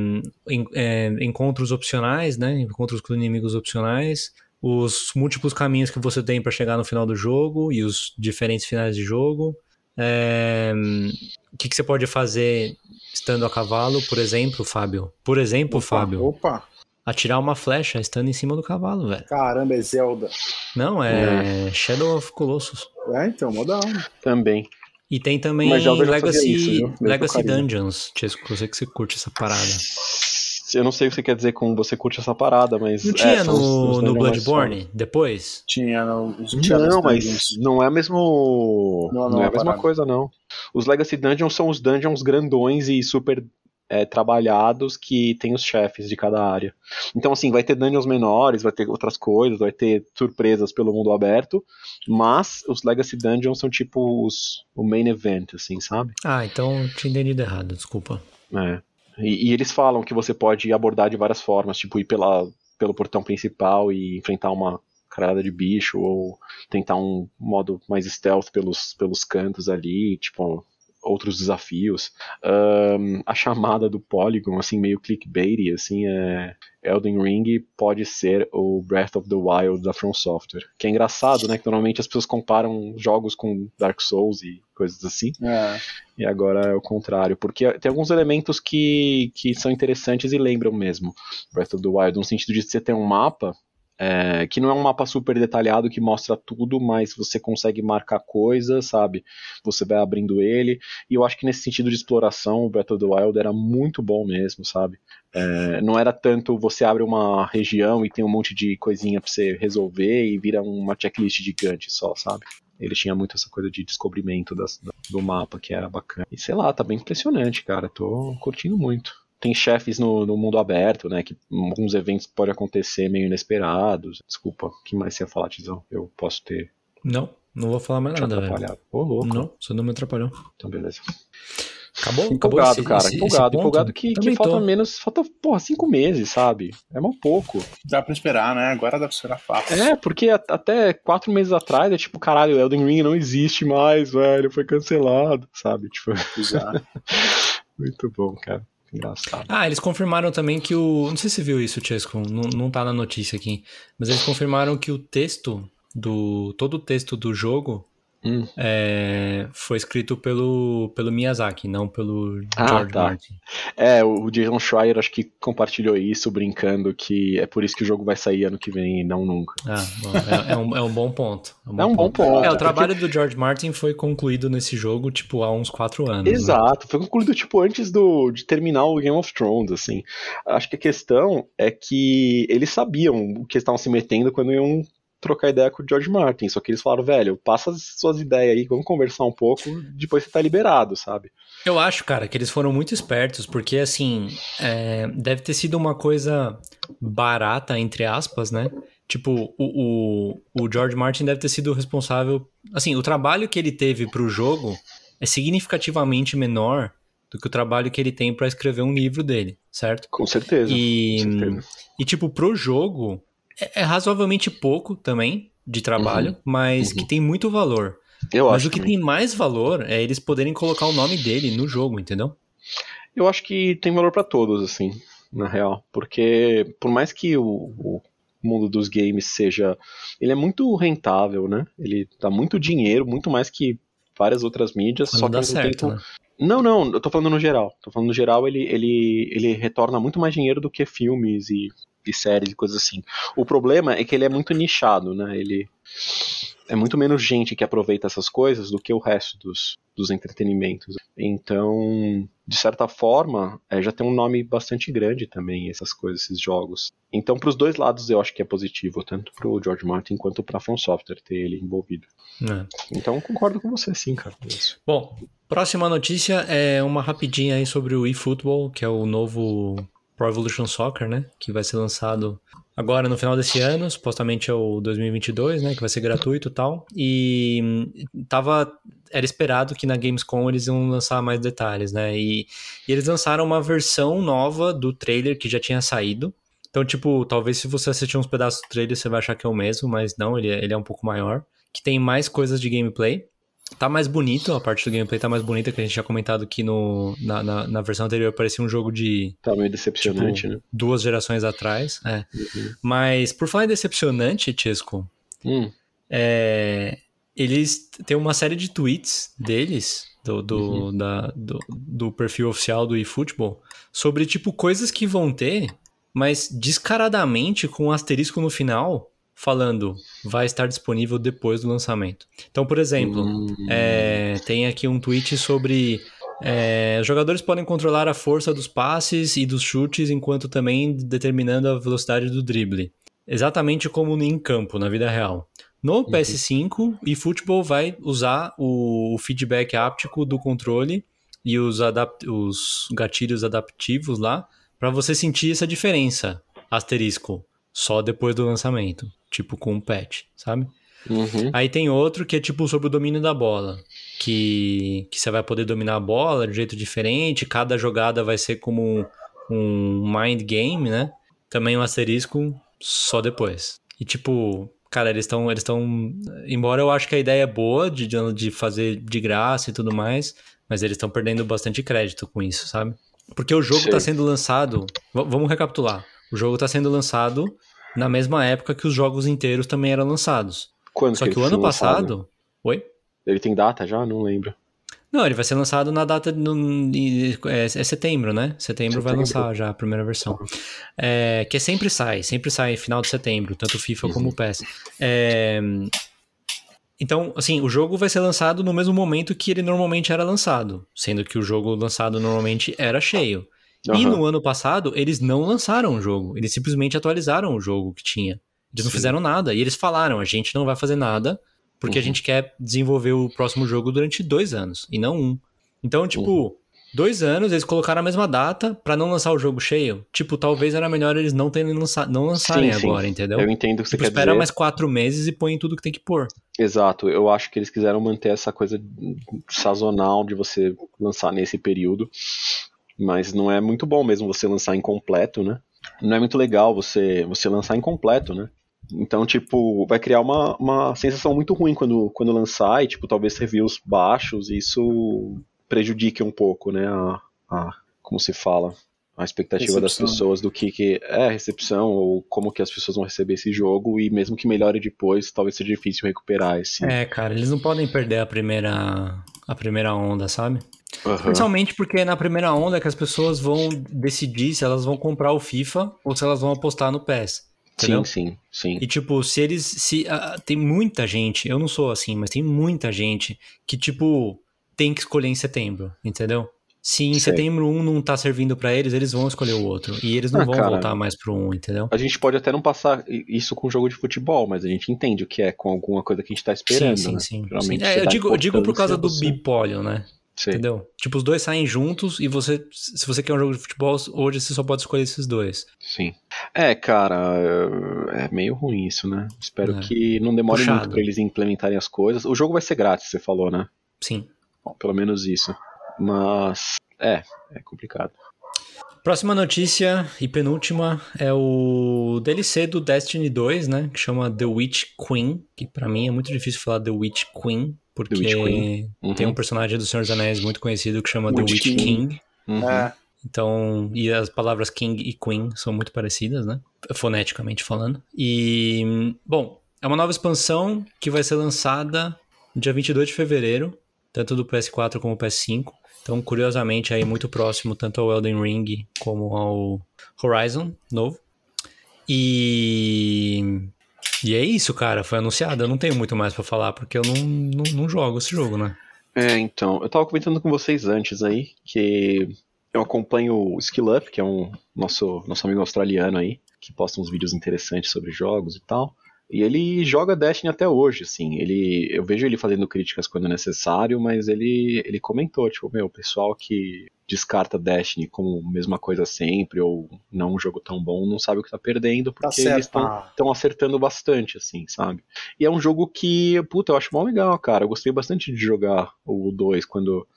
é, encontros opcionais, né? Encontros com inimigos opcionais, os múltiplos caminhos que você tem para chegar no final do jogo e os diferentes finais de jogo. É, o que, que, você pode fazer estando a cavalo, por exemplo, Fábio? Por exemplo, opa, Fábio. Opa! atirar uma flecha estando em cima do cavalo, velho. Caramba, é Zelda. Não, é, é. Shadow of Colossus. É, então, mó da hora. Também. E tem também Legacy, isso, Legacy Dungeons. Chesco, eu sei que você curte essa parada. Eu não sei o que você quer dizer com você curte essa parada, mas. Não tinha é, no, no Bloodborne depois? Tinha, não. Não, mas não é mesmo. Não, não, não é a mesma parada. coisa, não. Os Legacy Dungeons são os dungeons grandões e super é, trabalhados que tem os chefes de cada área. Então, assim, vai ter dungeons menores, vai ter outras coisas, vai ter surpresas pelo mundo aberto, mas os Legacy Dungeons são tipo os, o main event, assim, sabe? Ah, então tinha entendido errado, desculpa. É. E, e, eles falam que você pode abordar de várias formas, tipo ir pela, pelo portão principal e enfrentar uma carada de bicho, ou tentar um modo mais stealth pelos, pelos cantos ali, tipo, outros desafios. Um, a chamada do Polygon, assim, meio clickbait, assim, é Elden Ring pode ser o Breath of the Wild da From Software. Que é engraçado, né? Que normalmente as pessoas comparam jogos com Dark Souls e coisas assim. É. E agora é o contrário. Porque tem alguns elementos que, que são interessantes e lembram mesmo Breath of the Wild, no sentido de você ter um mapa é, que não é um mapa super detalhado que mostra tudo, mas você consegue marcar coisas, sabe? Você vai abrindo ele. E eu acho que nesse sentido de exploração, o Breath of the Wild era muito bom mesmo, sabe? É, não era tanto você abre uma região e tem um monte de coisinha pra você resolver e vira uma checklist gigante só, sabe? Ele tinha muito essa coisa de descobrimento das, do mapa que era bacana. E sei lá, tá bem impressionante, cara. Tô curtindo muito tem chefes no, no, mundo aberto, né? Que alguns eventos podem acontecer meio inesperados. Desculpa, o que mais você ia falar, Tizão? Eu posso ter. Não, não vou falar mais nada, velho. Ô, louco. Não, você não me atrapalhou. Então, beleza. Acabou? Empolgado, acabou esse, cara. Esse, empolgado, esse empolgado que, que falta menos. Falta, porra, cinco meses, sabe? É mal pouco. Dá pra esperar, né? Agora dá pra esperar fácil. É, porque a, até quatro meses atrás é tipo, caralho, Elden Ring não existe mais, velho. Foi cancelado, sabe? Tipo. Muito bom, cara. Engraçado. Ah, eles confirmaram também que o. Não sei se você viu isso, Chesco, não, não tá na notícia aqui. Mas eles confirmaram que o texto do. Todo o texto do jogo Hum. É, foi escrito pelo, pelo Miyazaki, não pelo ah, George tá. Martin. É, o Jason Schreier acho que compartilhou isso, brincando que é por isso que o jogo vai sair ano que vem e não nunca. Ah, bom, é, é, um, é um bom ponto. É um bom, é um ponto. bom ponto. É, o trabalho porque... do George Martin foi concluído nesse jogo, tipo, há uns quatro anos. Né? Exato, né? foi concluído, tipo, antes do, de terminar o Game of Thrones, assim. Acho que a questão é que eles sabiam o que estavam se metendo quando iam trocar ideia com o George Martin. Só que eles falaram, velho, passa as suas ideias aí, vamos conversar um pouco, depois você tá liberado, sabe? Eu acho, cara, que eles foram muito espertos, porque assim, é, deve ter sido uma coisa barata, entre aspas, né? Tipo, o, o, o George Martin deve ter sido responsável. Assim, o trabalho que ele teve pro jogo é significativamente menor do que o trabalho que ele tem para escrever um livro dele, certo? Com certeza. E, com certeza. e tipo, pro jogo, é, é, razoavelmente pouco também de trabalho, uhum. mas uhum. que tem muito valor. Eu mas acho o que também. tem mais valor é eles poderem colocar o nome dele no jogo, entendeu? Eu acho que tem valor para todos, assim, na real. Porque por mais que o, o mundo dos games seja. Ele é muito rentável, né? Ele dá muito dinheiro, muito mais que várias outras mídias. Mas só dá que certo, tempo... né? Não, não, eu tô falando no geral. Tô falando no geral, ele, ele, ele retorna muito mais dinheiro do que filmes e de séries e coisas assim. O problema é que ele é muito nichado, né? Ele é muito menos gente que aproveita essas coisas do que o resto dos, dos entretenimentos. Então, de certa forma, é, já tem um nome bastante grande também, essas coisas, esses jogos. Então, para os dois lados, eu acho que é positivo, tanto para o George Martin quanto para a From Software ter ele envolvido. É. Então, concordo com você, sim, cara. É isso. Bom, próxima notícia é uma rapidinha aí sobre o eFootball, que é o novo Pro Evolution Soccer, né? Que vai ser lançado agora no final desse ano, supostamente é o 2022, né, que vai ser gratuito e tal. E hum, tava era esperado que na Gamescom eles iam lançar mais detalhes, né? E, e, eles lançaram uma versão nova do trailer que já tinha saído. Então, tipo, talvez se você assistir uns pedaços do trailer você vai achar que é o mesmo, mas não, ele, é, ele é um pouco maior. Que tem mais coisas de gameplay. Tá mais bonito, a parte do gameplay tá mais bonita, que a gente tinha comentado aqui no, na, na, na versão anterior, parecia um jogo de. Tá meio decepcionante, tipo, né? Duas gerações atrás. É. Uhum. Mas, por falar em decepcionante, Chesco, hum. é, eles têm uma série de tweets deles, do, do, uhum. da, do, do, perfil oficial do eFootball, sobre, tipo, coisas que vão ter, mas descaradamente com um asterisco no final falando vai estar disponível depois do lançamento. Então, por exemplo, hum. é, tem aqui um tweet sobre é, jogadores podem controlar a força dos passes e dos chutes, enquanto também determinando a velocidade do drible. Exatamente como em campo, na vida real. No uhum. PS5, e futebol vai usar o, feedback áptico do controle e os, os gatilhos adaptivos lá para você sentir essa diferença. Asterisco. Só depois do lançamento tipo com um patch, sabe? Uhum. Aí tem outro que é tipo sobre o domínio da bola, que, que você vai poder dominar a bola de jeito diferente, cada jogada vai ser como um, um mind game, né? Também um asterisco só depois. E tipo, cara, eles estão. Eles estão. Embora eu acho que a ideia é boa de, de fazer de graça e tudo mais, mas eles estão perdendo bastante crédito com isso, sabe? Porque o jogo está sendo lançado. Vamos recapitular. O jogo está sendo lançado na mesma época que os jogos inteiros também eram lançados. Quando Só que, que o ano passado. Lançado? Oi? Ele tem data já? Não lembro. Não, ele vai ser lançado na data. No, é, é, setembro, né? Setembro, setembro, vai lançar já a primeira versão. É, que sempre sai, sempre sai final de setembro, tanto o FIFA uhum. como o PES. É, então, assim, o jogo vai ser lançado no mesmo momento que ele normalmente era lançado, sendo que o jogo lançado normalmente era cheio. Uhum. E no ano passado, eles não lançaram o jogo. Eles simplesmente atualizaram o jogo que tinha. Eles Sim. não fizeram nada. E eles falaram: a gente não vai fazer nada porque uhum. a gente quer desenvolver o próximo jogo durante dois anos e não um. Então, tipo, uhum. dois anos eles colocaram a mesma data para não lançar o jogo cheio. Tipo, talvez era melhor eles não terem lançado, não lançarem sim, agora, sim. entendeu? Eu entendo o que tipo, você quer espera mais quatro meses e põe tudo que tem que pôr. Exato, eu acho que eles quiseram manter essa coisa sazonal de você lançar nesse período. Mas não é muito bom mesmo você lançar incompleto, né? Não é muito legal você, você lançar incompleto, né? Então, tipo, vai criar uma, uma sensação muito ruim quando, quando lançar e, tipo, talvez reviews baixos e isso prejudique um pouco, né? A, a como se fala, a expectativa recepção. das pessoas do que, que é a recepção ou como que as pessoas vão receber esse jogo e mesmo que melhore depois, talvez seja difícil recuperar esse. É, cara, eles não podem perder a primeira a primeira onda, sabe? Uhum. Principalmente porque é na primeira onda que as pessoas vão decidir se elas vão comprar o FIFA ou se elas vão apostar no PES. Entendeu? Sim, sim, sim. E tipo, se eles. se uh, Tem muita gente, eu não sou assim, mas tem muita gente que, tipo, tem que escolher em setembro, entendeu? Se em Sei. setembro um não tá servindo para eles, eles vão escolher o outro. E eles não ah, vão cara, voltar mais pro um, entendeu? A gente pode até não passar isso com jogo de futebol, mas a gente entende o que é com alguma coisa que a gente tá esperando. Sim, sim, né? sim. sim. É, eu, digo, eu digo por causa do bipólio, né? Sim. Entendeu? Tipo, os dois saem juntos e você, se você quer um jogo de futebol, hoje você só pode escolher esses dois. Sim. É, cara, é meio ruim isso, né? Espero é. que não demore Puxado. muito pra eles implementarem as coisas. O jogo vai ser grátis, você falou, né? Sim. Bom, pelo menos isso. Mas, é, é complicado. Próxima notícia e penúltima é o DLC do Destiny 2, né? Que chama The Witch Queen, que para mim é muito difícil falar The Witch Queen, porque uhum. tem um personagem do Senhor dos Anéis muito conhecido que chama Witch The Witch King. King. Uhum. É. Então, e as palavras King e Queen são muito parecidas, né? Foneticamente falando. E, bom, é uma nova expansão que vai ser lançada no dia 22 de fevereiro, tanto do PS4 como do PS5. Então, curiosamente, aí muito próximo tanto ao Elden Ring como ao Horizon novo. E e é isso, cara, foi anunciado. Eu não tenho muito mais para falar, porque eu não, não, não, jogo esse jogo, né? É, então, eu tava comentando com vocês antes aí que eu acompanho o Skill Up, que é um nosso, nosso amigo australiano aí, que posta uns vídeos interessantes sobre jogos e tal. E ele joga Destiny até hoje, assim. Ele, eu vejo ele fazendo críticas quando é necessário, mas ele, ele comentou, tipo, meu, o pessoal que descarta Destiny como mesma coisa sempre, ou não um jogo tão bom, não sabe o que tá perdendo, Tá porque certo. eles estão acertando bastante, assim, sabe? E é um jogo que, puta, eu acho mó legal, cara. Eu gostei bastante de jogar o 2 quando.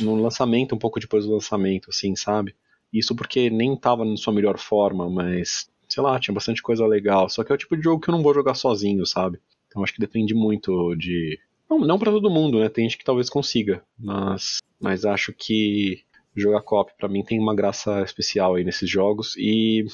No lançamento, um pouco depois do lançamento, assim, sabe? Isso porque nem tava na sua melhor forma, mas. Sei lá, tinha bastante coisa legal. Só que é o tipo de jogo que eu não vou jogar sozinho, sabe? Então acho que depende muito de. Não, não para todo mundo, né? Tem gente que talvez consiga. Mas. Mas acho que jogar co-op pra mim tem uma graça especial aí nesses jogos. E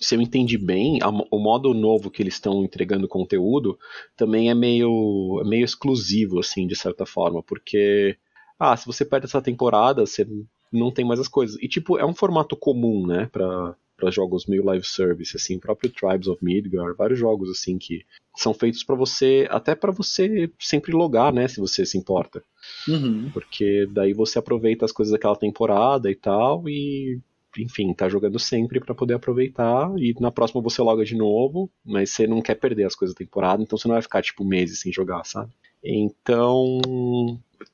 se eu entendi bem, a o modo novo que eles estão entregando conteúdo também é meio, é meio exclusivo, assim, de certa forma, porque, ah, se você perde essa temporada, você não tem mais as coisas. E, tipo, é um formato comum, né, pra, pra jogos meio live service, assim, próprio Tribes of Midgar, vários jogos, assim, que são feitos pra você, até pra você sempre logar, né, se você se importa. Uhum. Porque daí você aproveita as coisas daquela temporada e tal, e enfim, tá jogando sempre pra poder aproveitar, e na próxima você loga de novo, mas você não quer perder as coisas da temporada, então você não vai ficar tipo meses sem jogar, sabe? Então,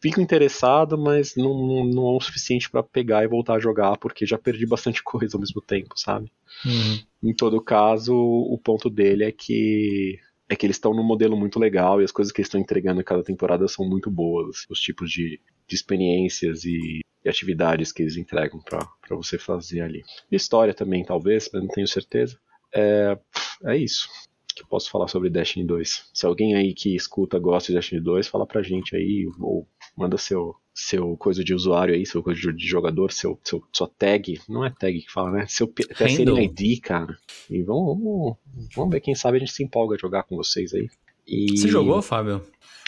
fico interessado, mas não, não é o suficiente pra pegar e voltar a jogar, porque já perdi bastante coisa ao mesmo tempo, sabe? Uhum. Em todo caso, o ponto dele é que é que eles estão num modelo muito legal e as coisas que eles estão entregando em cada temporada são muito boas. Os tipos de, de experiências e, e atividades que eles entregam pra pra você fazer ali. História também, talvez, mas não tenho certeza. É, é isso que eu posso falar sobre Destiny 2. Se alguém aí que escuta gosta de Destiny 2, fala pra gente aí, ou manda seu, seu coisa de usuário aí, seu coisa de jogador, seu, seu, sua tag, não é tag que fala, né? Seu. PSN ID, cara. E vamos, vamos, vamos ver, quem sabe a gente se empolga a jogar com vocês aí. E... Você jogou, Fábio?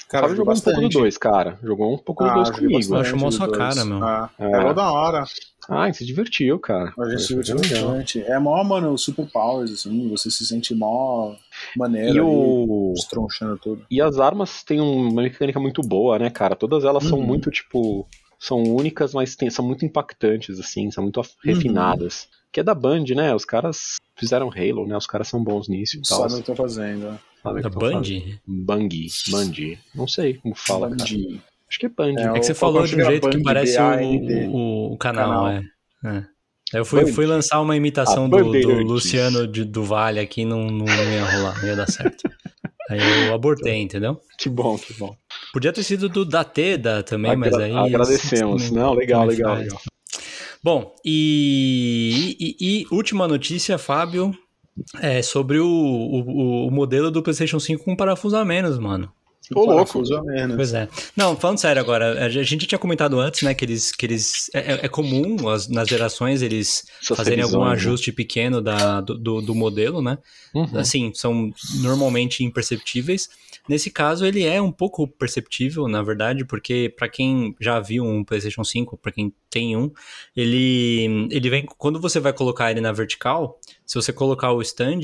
Cara, Fábio jogou jogou um pouco do bastante. 2, cara. Jogou um pouco do Ah, 2 joguei comigo. bastante do sua dois. cara, meu. Ah, É. é mó da hora. Ah, se divertiu, cara. A gente se divertiu legal. bastante. É mó, mano, super powers, assim, você se sente mó maneiro E o... estronchando tudo. E as armas têm uma mecânica muito boa, né, cara? Todas elas são Uhum. muito, tipo. São únicas, mas tem- são muito impactantes, assim, são muito Uhum. refinadas. Que é da Band, né? Os caras fizeram Halo, né? Os caras são bons nisso e tal. Sabe o que eu tô fazendo. né? Da Band? Band. Não sei como fala, cara. Band. Acho que é Band. É, É que você falou de um que jeito que parece o, o, o canal, Canal. é. é. Eu fui, fui lançar uma imitação A do, do. Luciano de- do Vale aqui, não, não ia rolar, não ia dar certo. Aí eu abortei, entendeu? Que bom, que bom. Podia ter sido do Dateda também, mas Agra- aí. Agradecemos. também- Não, legal, também legal, faz. legal. Bom, e, e- e última notícia, Fábio, é sobre o, o, o modelo do PlayStation 5 com parafuso a menos, mano. Ô, louco. A menos. Pois é. Não, falando sério agora, a gente tinha comentado antes, né, que eles. Que eles é, é- é comum as- nas gerações eles fazerem algum né? ajuste pequeno da, do, do, do modelo, né? Uhum. Assim, são normalmente imperceptíveis. Nesse caso, ele é um pouco perceptível, na verdade, porque para quem já viu um PlayStation 5, para quem tem um, ele, ele vem. Quando você vai colocar ele na vertical, se você colocar o stand,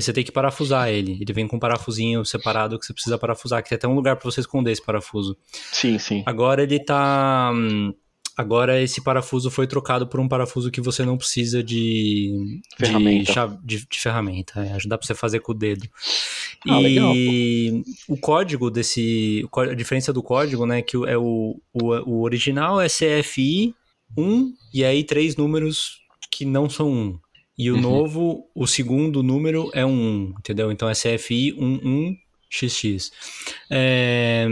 você tem que parafusar ele. Ele vem com um parafusinho separado que você precisa parafusar, que tem até um lugar para você esconder esse parafuso. Sim, sim. Agora ele tá. hum, Agora esse parafuso foi trocado por um parafuso que você não precisa de Ferramenta. de, chave- de, de ferramenta. É, dá pra você fazer com o dedo. Ah, e o código desse. A diferença do código, né? Que é o, o, o original é CFI 1 e aí três números que não são 1. E o Uhum. novo, o segundo número é um 1, entendeu? Então é CFI 11XX. É,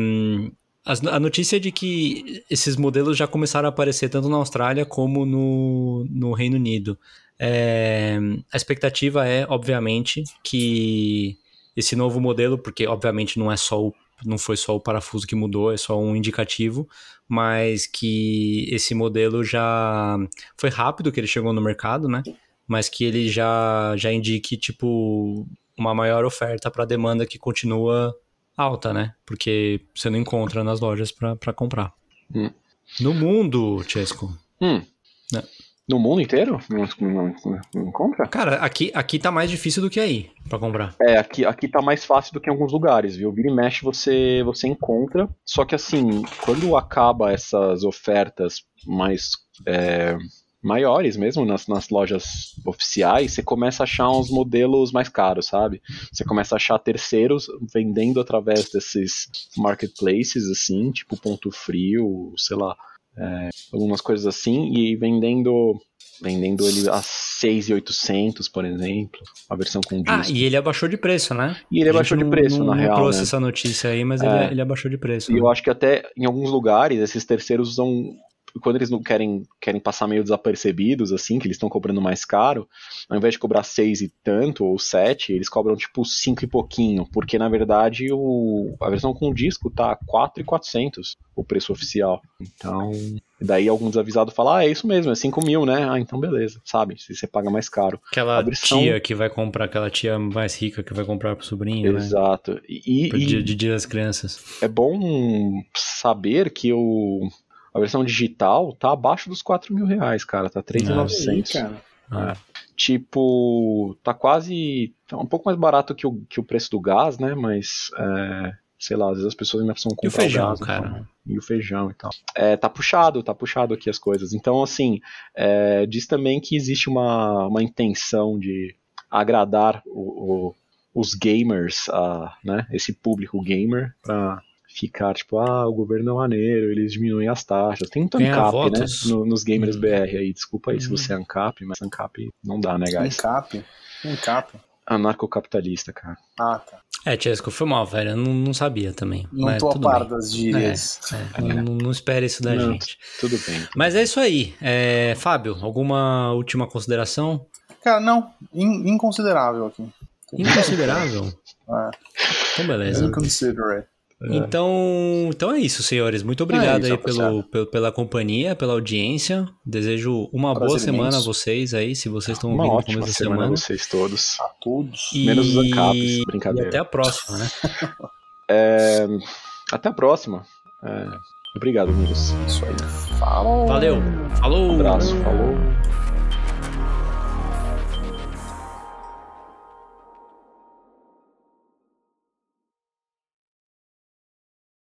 a notícia é de que esses modelos já começaram a aparecer tanto na Austrália como no, no Reino Unido. É, a expectativa é, obviamente, que esse novo modelo, porque obviamente não é só o, não foi só o parafuso que mudou, é só um indicativo, mas que esse modelo já foi rápido que ele chegou no mercado, né? Mas que ele já já indique tipo uma maior oferta para a demanda que continua alta, né? Porque você não encontra nas lojas para comprar. Hum. No mundo, Chesco. Hum. No mundo inteiro? Não, não, não, encontra? Cara, aqui, aqui tá mais difícil do que aí pra comprar. É, aqui, aqui tá mais fácil do que em alguns lugares, viu? Vira e mexe você, você encontra. Só que assim, quando acaba essas ofertas mais. É, maiores mesmo nas, nas lojas oficiais, você começa a achar uns modelos mais caros, sabe? Você começa a achar terceiros vendendo através desses marketplaces, assim, tipo Ponto Frio, sei lá, é, algumas coisas assim, e vendendo vendendo ele a 6,800, por exemplo, a versão com disco. Ah, e ele abaixou de preço, né? E ele abaixou de preço, não, na não real, trouxe né? essa notícia aí, mas é. ele, ele abaixou de preço. E né? eu acho que até em alguns lugares esses terceiros usam quando eles não querem, querem passar meio desapercebidos, assim, que eles estão cobrando mais caro, ao invés de cobrar 6 e tanto, ou 7, eles cobram tipo 5 e pouquinho, porque na verdade o, a versão com disco tá 4,400 o preço oficial. Então, daí algum desavisado fala, ah, é isso mesmo, é 5 mil, né? Ah, então beleza, sabe? Se você paga mais caro. Aquela versão... tia que vai comprar, aquela tia mais rica que vai comprar pro sobrinho, Exato. né? E, Pro dia, de dia das crianças. É bom saber que o a versão digital tá abaixo dos 4 mil reais, cara. Tá 3,900. Ah, é. Tipo, tá quase. Tá um pouco mais barato que o, que o preço do gás, né? Mas, é, sei lá, às vezes as pessoas ainda precisam comprar e o feijão, gás, cara. Então, e o feijão e tal. É, tá puxado, tá puxado aqui as coisas. Então, assim, é, diz também que existe uma, uma intenção de agradar o, o, os gamers, a, né? Esse público gamer, pra ficar tipo, ah, o governo é maneiro, eles diminuem as taxas. Tem muito Ganhar ANCAP, né? no- nos gamers Hum. BR aí. Desculpa aí se Hum. você é ANCAP, mas ANCAP não dá, né, guys? Encap. Encap. Anarcocapitalista, cara. Ah, tá. É, Tiesco, foi mal, velho. Eu não, não sabia também. Não mas tô a par bem. das gírias. É, não, não- não espere isso da Não. gente. Tudo bem. Mas é isso aí. É, Fábio, alguma última consideração? Cara, não. In- inconsiderável aqui. Inconsiderável? É, Então, beleza. inconsiderate. Então, então é isso, senhores. Muito obrigado É isso, aí pelo, pelo- pela companhia, pela audiência. Desejo uma boa Prazer semana a imenso. vocês aí, se vocês estão Uma ouvindo no ótima começo da semana semana. a vocês todos. A todos. E... Menos os ANCAPs, E brincadeira. até a próxima, né? É, Até a próxima. É, Obrigado, amigos. Isso aí. Falou. Valeu. Falou. Um abraço. Falou.